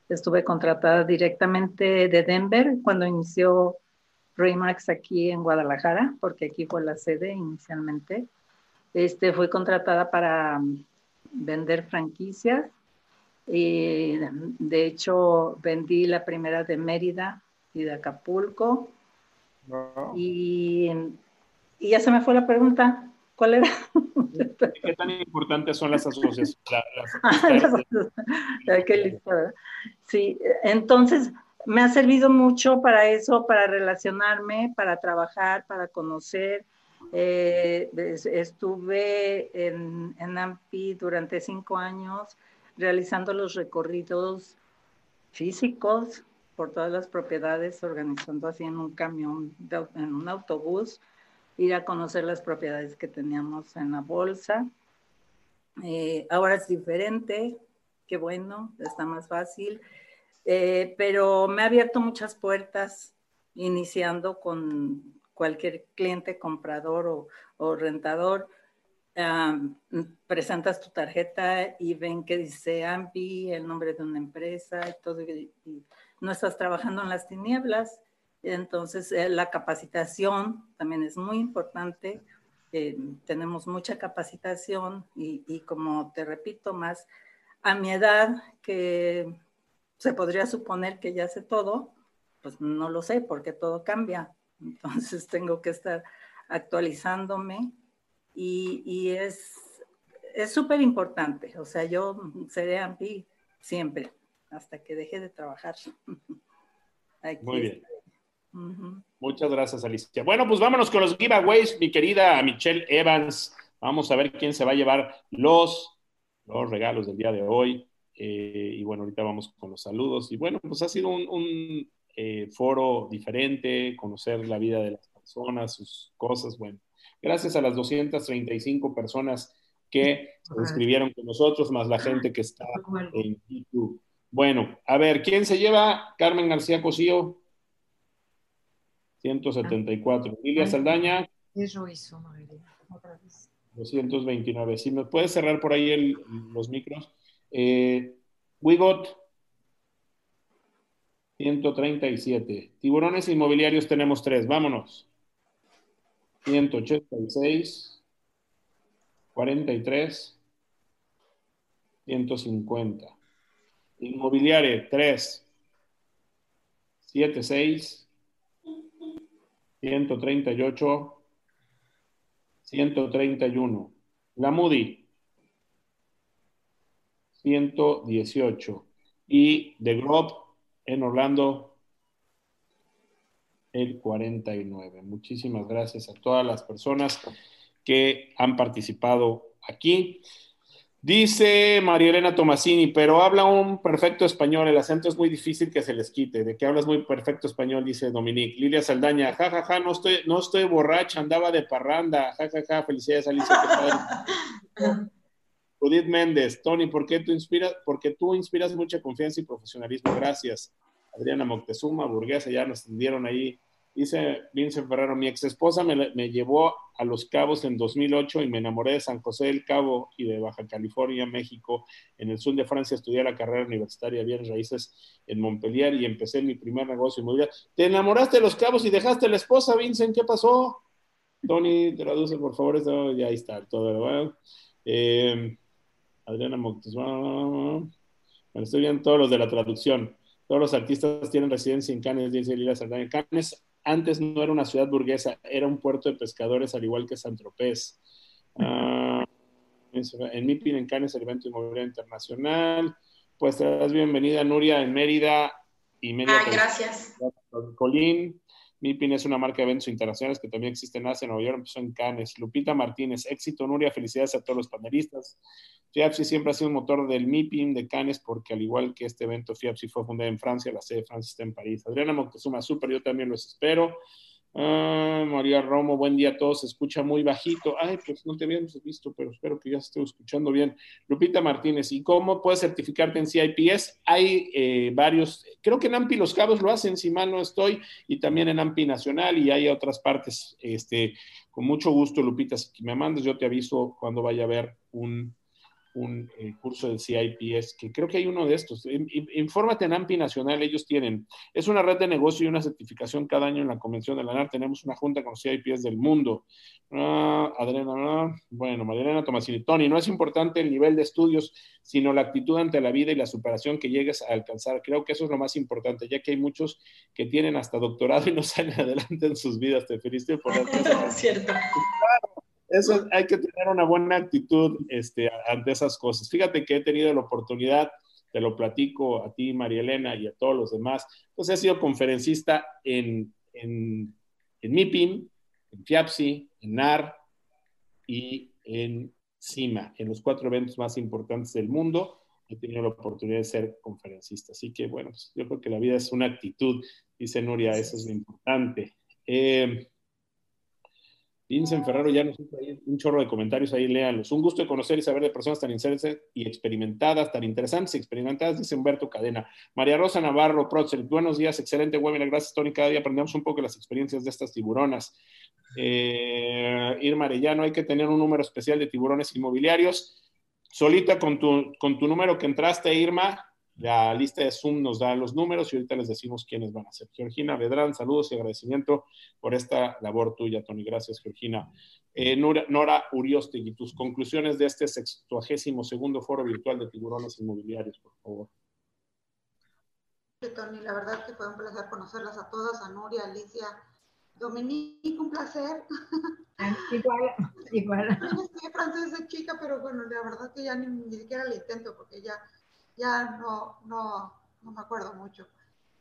Estuve contratada directamente de Denver cuando inició Remax aquí en Guadalajara, porque aquí fue la sede inicialmente. Este, fui contratada para vender franquicias. Y, de hecho, vendí la primera de Mérida y de Acapulco. Y, y ya se me fue la pregunta. ¿Cuál era? ¿Qué tan importantes son las asociaciones? Qué listo. Sí, entonces me ha servido mucho para eso, para relacionarme, para trabajar, para conocer. Eh, estuve en, en AMPI durante cinco años realizando los recorridos físicos por todas las propiedades, organizando así en un camión, en un autobús, ir a conocer las propiedades que teníamos en la bolsa. Eh, ahora es diferente, qué bueno, está más fácil, eh, pero me ha abierto muchas puertas iniciando con cualquier cliente comprador o, rentador. presentas tu tarjeta y ven que dice AMPI, el nombre de una empresa y todo, y no estás trabajando en las tinieblas, entonces, eh, la capacitación también es muy importante. Eh, tenemos mucha capacitación y, como te repito más, a mi edad, que se podría suponer que ya sé todo, pues no lo sé porque todo cambia. Entonces, tengo que estar actualizándome y, y es súper importante. O sea, yo seré AMPI siempre, hasta que deje de trabajar. Muy bien. Muchas gracias, Alicia. Bueno, pues vámonos con los giveaways, mi querida Michelle Evans. Vamos a ver quién se va a llevar los, los regalos del día de hoy. Eh, y bueno, ahorita vamos con los saludos. Y bueno, pues ha sido un, eh, foro diferente, conocer la vida de las personas, sus cosas. Bueno, gracias a las 235 personas que se inscribieron con nosotros, más la gente que está en YouTube. Bueno, a ver, ¿quién se lleva? Carmen García Cosío. 174. Lilia Saldaña. Eso hizo, otra vez. 229. Si me puedes cerrar por ahí los micros. Eh, Wigot, 137. Tiburones inmobiliarios tenemos tres. Vámonos. 186. 43. 150. Inmobiliario, 3. 76. 138, 131. La Moody, 118. Y The Globe en Orlando, el 49. Muchísimas gracias a todas las personas que han participado aquí. Dice María Elena Tomasini, pero habla un perfecto español, el acento es muy difícil que se les quite. ¿De qué hablas muy perfecto español? Dice Dominique. Lilia Saldaña, jajaja, ja, ja, no, estoy, no estoy borracha, andaba de parranda. Jajaja, ja, felicidades Alicia. Judith Méndez, Tony, ¿por qué tú inspiras? Porque tú inspiras mucha confianza y profesionalismo. Gracias. Adriana Moctezuma, Burguesa, ya nos tendieron ahí Dice Vincent Ferraro, mi ex esposa me, llevó a Los Cabos en 2008 y me enamoré de San José del Cabo y de Baja California, México. En el sur de Francia estudié la carrera universitaria de bienes raíces en Montpellier y empecé mi primer negocio inmobiliario. ¿Te enamoraste de Los Cabos y dejaste a la esposa, Vincent? ¿Qué pasó? Tony, traduce por favor. Ya ahí está todo, ¿verdad? Eh, Adriana Moctezuma. Bueno, estoy viendo todos los de la traducción. Todos los artistas tienen residencia en Cannes, dice Lila Sardana. Cannes antes no era una ciudad burguesa, era un puerto de pescadores, al igual que San Tropez. Uh, en MIPIN, en Cannes, el evento inmobiliario internacional. Pues te das bienvenida, Nuria, en Mérida y Mérida. Ah, gracias. Colín. MIPIN es una marca de eventos internacionales que también existe en Asia, Nueva York, empezó en Cannes. Lupita Martínez, éxito, Nuria, felicidades a todos los panelistas. FIAPSI siempre ha sido un motor del MIPIM de Cannes porque al igual que este evento, FIAPSI fue fundada en Francia, la sede de Francia está en París. Adriana Moctezuma, súper, yo también los espero. Ah, María Romo, buen día a todos, se escucha muy bajito. Ay, pues no te habíamos visto, pero espero que ya esté escuchando bien. Lupita Martínez, ¿y cómo puedes certificarte en CIPS? Hay eh, varios, creo que en AMPI Los Cabos lo hacen, si mal no estoy, y también en AMPI Nacional, y hay otras partes. Este, con mucho gusto, Lupita, si me mandas, yo te aviso cuando vaya a haber un, un eh, curso del CIPS, que creo que hay uno de estos. Infórmate en AMPI Nacional, ellos tienen. Es una red de negocio y una certificación cada año en la Convención de la NAR. Tenemos una junta con los CIPS del mundo. Ah, Adriana, ah, bueno, Mariana Tomasini. Tony, no es importante el nivel de estudios, sino la actitud ante la vida y la superación que llegues a alcanzar. Creo que eso es lo más importante, ya que hay muchos que tienen hasta doctorado y no salen adelante en sus vidas. Te felicito por eso. Cierto eso hay que tener una buena actitud este, ante esas cosas. Fíjate que he tenido la oportunidad, te lo platico a ti, María Elena, y a todos los demás, pues he sido conferencista en, en, en MIPIM, en FIAPSI, en NAR y en CIMA, en los cuatro eventos más importantes del mundo. He tenido la oportunidad de ser conferencista. Así que, bueno, pues yo creo que la vida es una actitud, dice Nuria, eso es lo importante. Eh, Vincent Ferraro ya nos hizo ahí un chorro de comentarios, ahí léanlos. Un gusto de conocer y saber de personas tan interesantes y experimentadas, tan interesantes y experimentadas, dice Humberto Cadena. María Rosa Navarro, Protzer, buenos días, excelente webinar, gracias Tony, cada día aprendemos un poco las experiencias de estas tiburonas. Eh, Irma Arellano, hay que tener un número especial de tiburones inmobiliarios. Solita con tu, con tu número que entraste, Irma, la lista de Zoom nos da los números y ahorita les decimos quiénes van a ser. Georgina Vedrán, saludos y agradecimiento por esta labor tuya, Tony. Gracias, Georgina. Eh, Nora, Nora Uriostegui, tus conclusiones de este sextuagésimo segundo foro virtual de tiburones inmobiliarios, por favor. Tony, la verdad que fue un placer conocerlas a todas, a Nuria, Alicia, Dominique, un placer. Igual, igual. Soy francesa chica, pero bueno, la verdad que ya ni, ni siquiera le intento porque ya ya no, no, no me acuerdo mucho.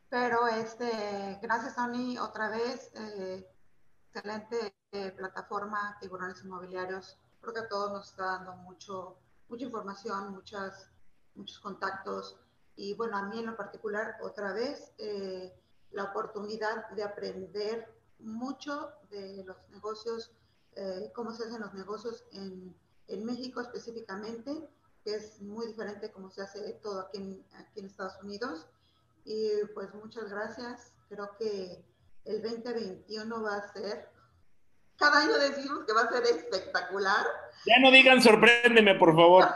Pero este, gracias Tony, otra vez, eh, excelente eh, plataforma Tiburones Inmobiliarios. Creo que a todos nos está dando mucho, mucha información, muchas, muchos contactos. Y bueno, a mí en lo particular, otra vez, eh, la oportunidad de aprender mucho de los negocios, cómo se hacen los negocios en, en México específicamente que es muy diferente como se hace todo aquí en, aquí en Estados Unidos. Y pues muchas gracias. Creo que el 2021 va a ser, cada año decimos que va a ser espectacular. Ya no digan sorpréndeme, por favor.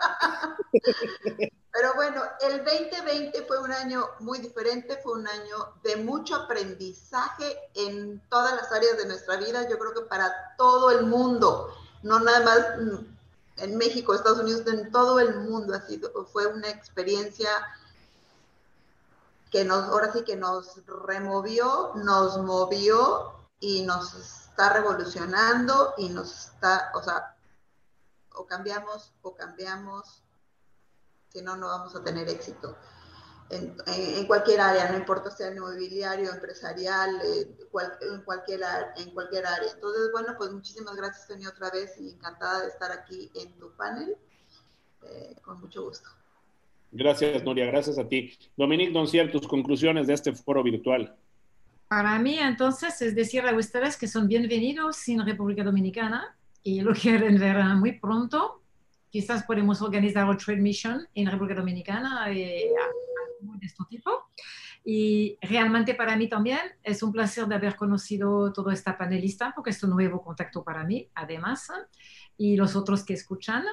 Pero bueno, el 2020 fue un año muy diferente, fue un año de mucho aprendizaje en todas las áreas de nuestra vida, yo creo que para todo el mundo, no nada más en México, Estados Unidos, en todo el mundo. Ha sido, fue una experiencia que nos, ahora sí que nos removió, nos movió y nos está revolucionando y nos está, o sea, o cambiamos o cambiamos, si no, no vamos a tener éxito en, cualquier área, no importa sea inmobiliario, empresarial, eh, en, cualquier, en cualquier área. Entonces, bueno, pues muchísimas gracias, Tony, otra vez y encantada de estar aquí en tu panel. Eh, con mucho gusto. Gracias, Nuria, gracias a ti. Dominique Doncier, tus conclusiones de este foro virtual. Para mí, entonces, es decirle a ustedes que son bienvenidos en República Dominicana y lo quieren ver muy pronto. Quizás podemos organizar otra Trade Mission en República Dominicana. Eh, este tipo. Y realmente para mí también es un placer de haber conocido toda esta panelista, porque es un nuevo contacto para mí, además, y los otros que escuchan.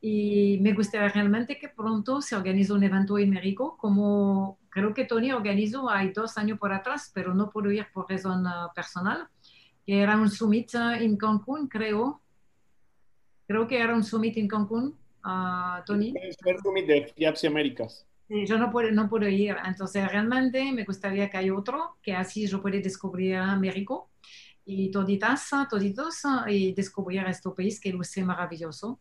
Y me gustaría realmente que pronto se organice un evento en México, como creo que Tony organizó hay dos años por atrás, pero no pudo ir por razón uh, personal, que era un summit uh, en Cancún, creo. Creo que era un summit en Cancún, uh, Tony. El summit de FIAPS y Américas. Yo no puedo, no puedo ir, entonces realmente me gustaría que haya otro, que así yo pueda descubrir México y toditas, toditos, y descubrir este país que luce maravilloso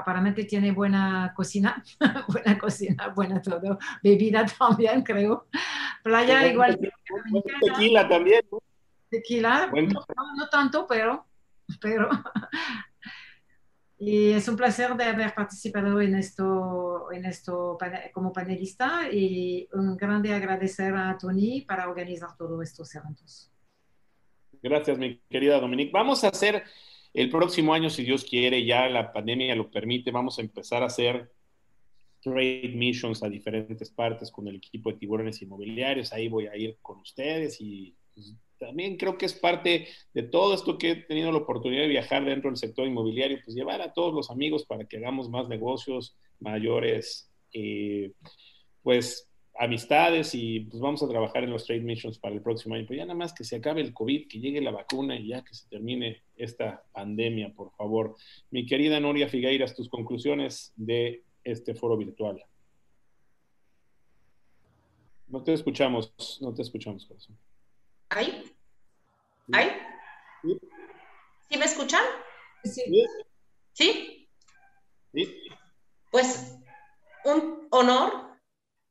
aparentemente tiene buena cocina, buena cocina, buena todo, bebida también, creo. Playa igual. tequila también. Tequila, no, no, tanto, pero, pero. y es un placer de haber participado en esto, en esto como panelista y un grande agradecer a Tony para organizar todos estos eventos. Gracias, mi querida Dominique. Vamos a hacer el próximo año, si Dios quiere, ya la pandemia lo permite, vamos a empezar a hacer trade missions a diferentes partes con el equipo de tiburones inmobiliarios. Ahí voy a ir con ustedes y pues, también creo que es parte de todo esto que he tenido la oportunidad de viajar dentro del sector inmobiliario, pues llevar a todos los amigos para que hagamos más negocios mayores, eh, pues amistades y pues vamos a trabajar en los trade missions para el próximo año. Pero ya nada más que se acabe el COVID, que llegue la vacuna y ya que se termine esta pandemia, por favor. Mi querida Noria Figueiras, tus conclusiones de este foro virtual. No te escuchamos, no te escuchamos, corazón. ¿Ahí? ¿Ahí? ¿Sí, me escuchan? Sí. ¿Sí? Sí. Pues un honor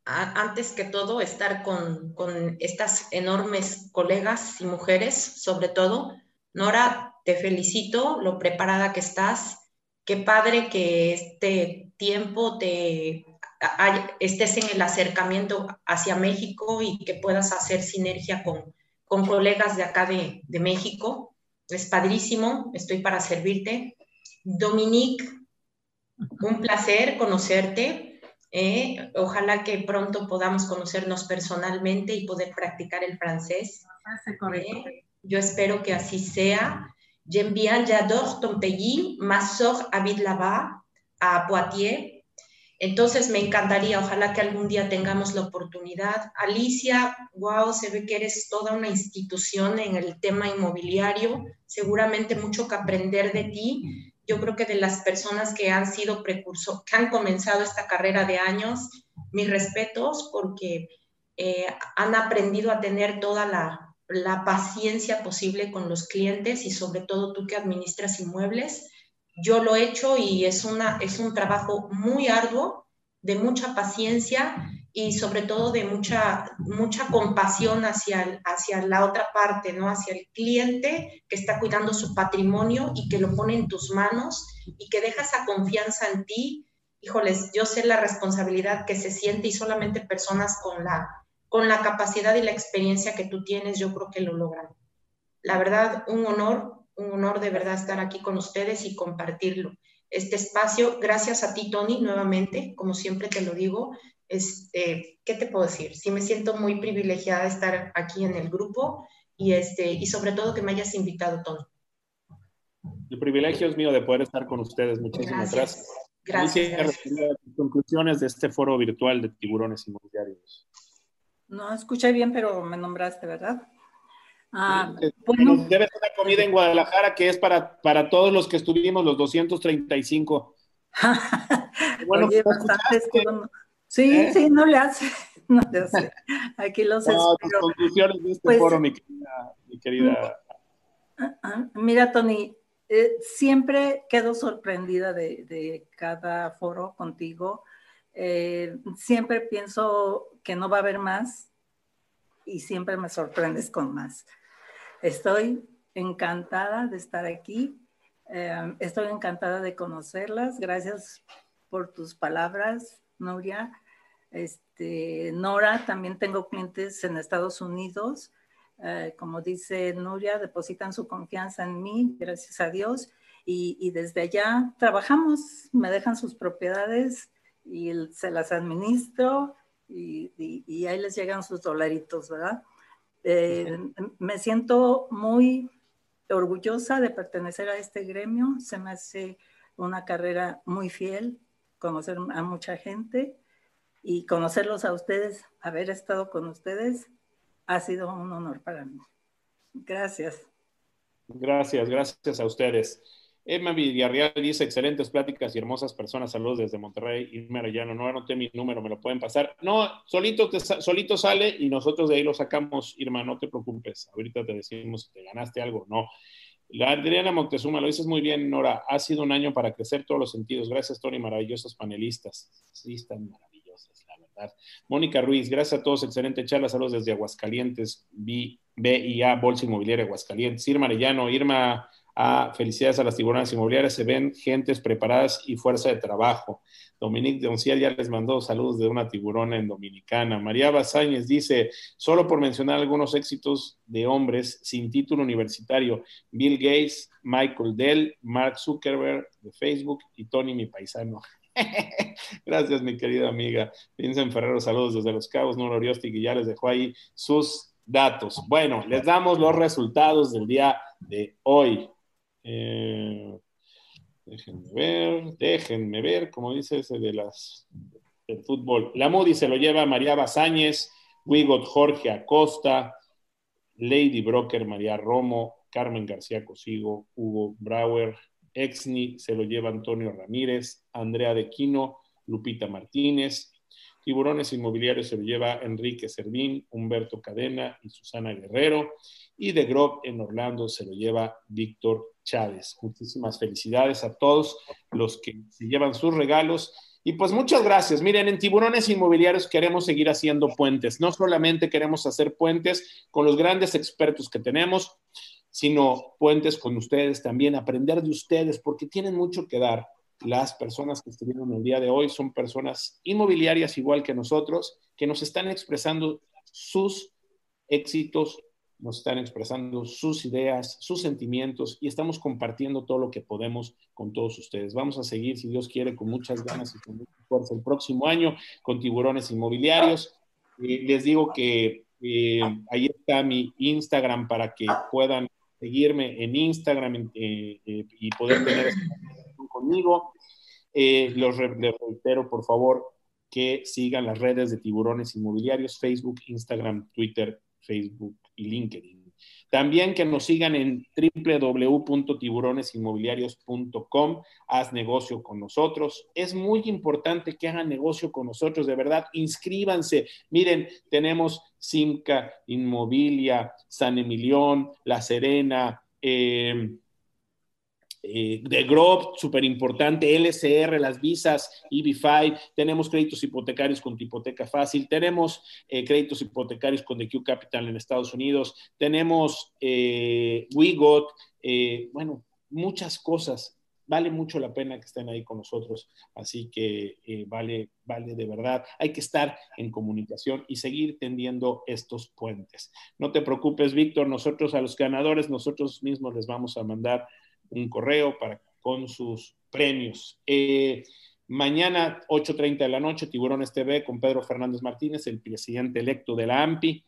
antes que todo, estar con, estas enormes colegas y mujeres, sobre todo. Nora, te felicito lo preparada que estás. Qué padre que este tiempo te estés en el acercamiento hacia México y que puedas hacer sinergia con, con colegas de acá de, de México. Es padrísimo, estoy para servirte. Dominique, un placer conocerte eh, ojalá que pronto podamos conocernos personalmente y poder practicar el francés. Eh, yo espero que así sea. J'aime bien, j'adore ton pays. Ma soeur habite là-bas, a Poitiers. Entonces me encantaría, ojalá que algún día tengamos la oportunidad. Alicia, wow, se ve que eres toda una institución en el tema inmobiliario, seguramente mucho que aprender de ti yo creo que de las personas que han sido precursor, que han comenzado esta carrera de años, mis respetos porque eh, han aprendido a tener toda la, la, paciencia posible con los clientes y sobre todo tú que administras inmuebles. Yo lo he hecho y es, una, es un trabajo muy arduo, de mucha paciencia y sobre todo de mucha, mucha compasión hacia, hacia la otra parte, ¿no? Hacia el cliente que está cuidando su patrimonio y que lo pone en tus manos y que deja esa confianza en ti. Híjoles, yo sé la responsabilidad que se siente y solamente personas con la, con la capacidad y la experiencia que tú tienes, yo creo que lo logran. La verdad, un honor, un honor de verdad estar aquí con ustedes y compartirlo. Este espacio, gracias a ti, Tony, nuevamente, como siempre te lo digo, este, ¿qué te puedo decir? Sí me siento muy privilegiada de estar aquí en el grupo y, este, y sobre todo que me hayas invitado, Tony. El privilegio es mío de poder estar con ustedes. Muchísimas gracias. Gracias. gracias. conclusiones de este foro virtual de tiburones inmobiliarios. No escuché bien, pero me nombraste, ¿verdad? Ah, Nos debes una comida en Guadalajara que es para, para todos los que estuvimos, los 235. bueno, Oye, Sí, ¿Eh? sí, no le hace. No le hace. Aquí los no, espero. conclusiones de este pues, foro, mi querida. Ah, ah, mira, Tony, eh, siempre quedo sorprendida de, de cada foro contigo. Eh, siempre pienso que no va a haber más y siempre me sorprendes con más. Estoy encantada de estar aquí. estoy encantada de conocerlas. Gracias por tus palabras, Nuria. Este, Nora, también tengo clientes en Estados Unidos. Eh, como dice Nuria, depositan su confianza en mí, gracias a Dios. Y, desde allá trabajamos, me dejan sus propiedades y se las administro y, ahí les llegan sus dolaritos, ¿verdad? Eh, me siento muy orgullosa de pertenecer a este gremio, se me hace una carrera muy fiel, conocer a mucha gente y conocerlos a ustedes, haber estado con ustedes, ha sido un honor para mí. Gracias. Gracias, gracias a ustedes. Emma Villarreal dice, excelentes pláticas y hermosas personas. Saludos desde Monterrey. Irma Arellano, no anoté mi número, me lo pueden pasar. No, solito, solito sale y nosotros de ahí lo sacamos. Irma, no te preocupes. Ahorita te decimos si te ganaste algo no. La Adriana Montezuma, lo dices muy bien, Nora. Ha sido un año para crecer todos los sentidos. Gracias, Tony, maravillosos panelistas. Sí, están maravillosas, la verdad. Mónica Ruiz, gracias a todos. Excelente charla. Saludos desde Aguascalientes, B, B y A, Bolsa Inmobiliaria Aguascalientes. Irma Arellano, Irma a felicidades a las tiburonas inmobiliarias, se ven gentes preparadas y fuerza de trabajo. Dominique Donciel ya les mandó saludos de una tiburona en Dominicana. María Bazáñez dice, solo por mencionar algunos éxitos de hombres sin título universitario, Bill Gates, Michael Dell, Mark Zuckerberg de Facebook y Tony, mi paisano. Gracias, mi querida amiga. Vincent Ferrero, saludos desde Los Cabos. Nora Oriosti, que ya les dejó ahí sus datos. Bueno, les damos los resultados del día de hoy. Eh, déjenme ver, déjenme ver, como dice ese de las del fútbol. La Moody se lo lleva María Bazáñez, Wigot Jorge Acosta, Lady Broker María Romo, Carmen García Cosigo, Hugo Brauer, Exni se lo lleva Antonio Ramírez, Andrea de Quino, Lupita Martínez, Tiburones Inmobiliarios se lo lleva Enrique Servín, Humberto Cadena y Susana Guerrero. Y de Grob en Orlando se lo lleva Víctor Chávez. Muchísimas felicidades a todos los que se llevan sus regalos. Y pues muchas gracias. Miren, en Tiburones Inmobiliarios queremos seguir haciendo puentes. No solamente queremos hacer puentes con los grandes expertos que tenemos, sino puentes con ustedes también, aprender de ustedes, porque tienen mucho que dar las personas que estuvieron el día de hoy son personas inmobiliarias igual que nosotros, que nos están expresando sus éxitos, nos están expresando sus ideas, sus sentimientos y estamos compartiendo todo lo que podemos con todos ustedes. Vamos a seguir, si Dios quiere, con muchas ganas y con mucha fuerza el próximo año con tiburones inmobiliarios. Eh, les digo que eh, ahí está mi Instagram para que puedan seguirme en Instagram eh, y poder tener conmigo. Eh, los les reitero, por favor, que sigan las redes de tiburones inmobiliarios, Facebook, Instagram, Twitter, Facebook y LinkedIn. También que nos sigan en www.tiburonesinmobiliarios.com. Haz negocio con nosotros. Es muy importante que hagan negocio con nosotros, de verdad. Inscríbanse. Miren, tenemos Simca, Inmobilia, San Emilión, La Serena, eh, eh, de Grob, súper importante, LCR, las visas, EB5, tenemos créditos hipotecarios con hipoteca fácil, tenemos eh, créditos hipotecarios con The Q Capital en Estados Unidos, tenemos eh, eh, bueno, muchas cosas. Vale mucho la pena que estén ahí con nosotros, así que vale, vale de verdad. Hay que estar en comunicación y seguir tendiendo estos puentes. No te preocupes, Víctor, nosotros a los ganadores, nosotros mismos les vamos a mandar un correo para, con sus premios. Eh, mañana, 8.30 de la noche, Tiburones TV con Pedro Fernández Martínez, el presidente electo de la AMPI,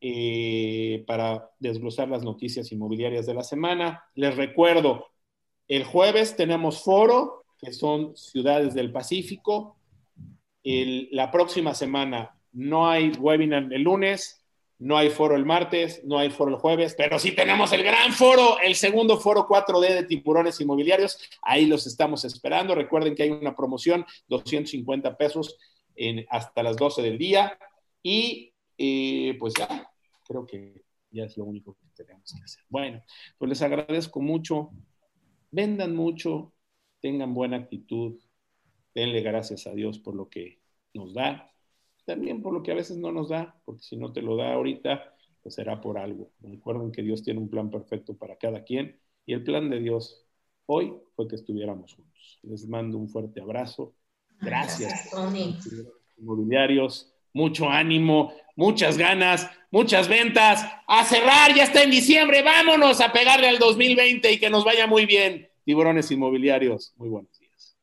eh, para desglosar las noticias inmobiliarias de la semana. Les recuerdo, el jueves tenemos foro, que son ciudades del Pacífico. la próxima semana no hay webinar el lunes, no hay foro el martes, no hay foro el jueves, pero sí tenemos el gran foro, el segundo foro 4D de tiburones inmobiliarios. Ahí los estamos esperando. Recuerden que hay una promoción, 250 pesos en, hasta las 12 del día. Y eh, pues ya, creo que ya es lo único que tenemos que hacer. Bueno, pues les agradezco mucho. Vendan mucho, tengan buena actitud, denle gracias a Dios por lo que nos da también por lo que a veces no nos da, porque si no te lo da ahorita, pues será por algo. Recuerden que Dios tiene un plan perfecto para cada quien y el plan de Dios hoy fue que estuviéramos juntos. Les mando un fuerte abrazo. Gracias. Gracias Inmobiliarios, mucho ánimo, muchas ganas, muchas ventas. A cerrar, ya está en diciembre. Vámonos a pegarle al 2020 y que nos vaya muy bien. Tiburones inmobiliarios, muy buenos días.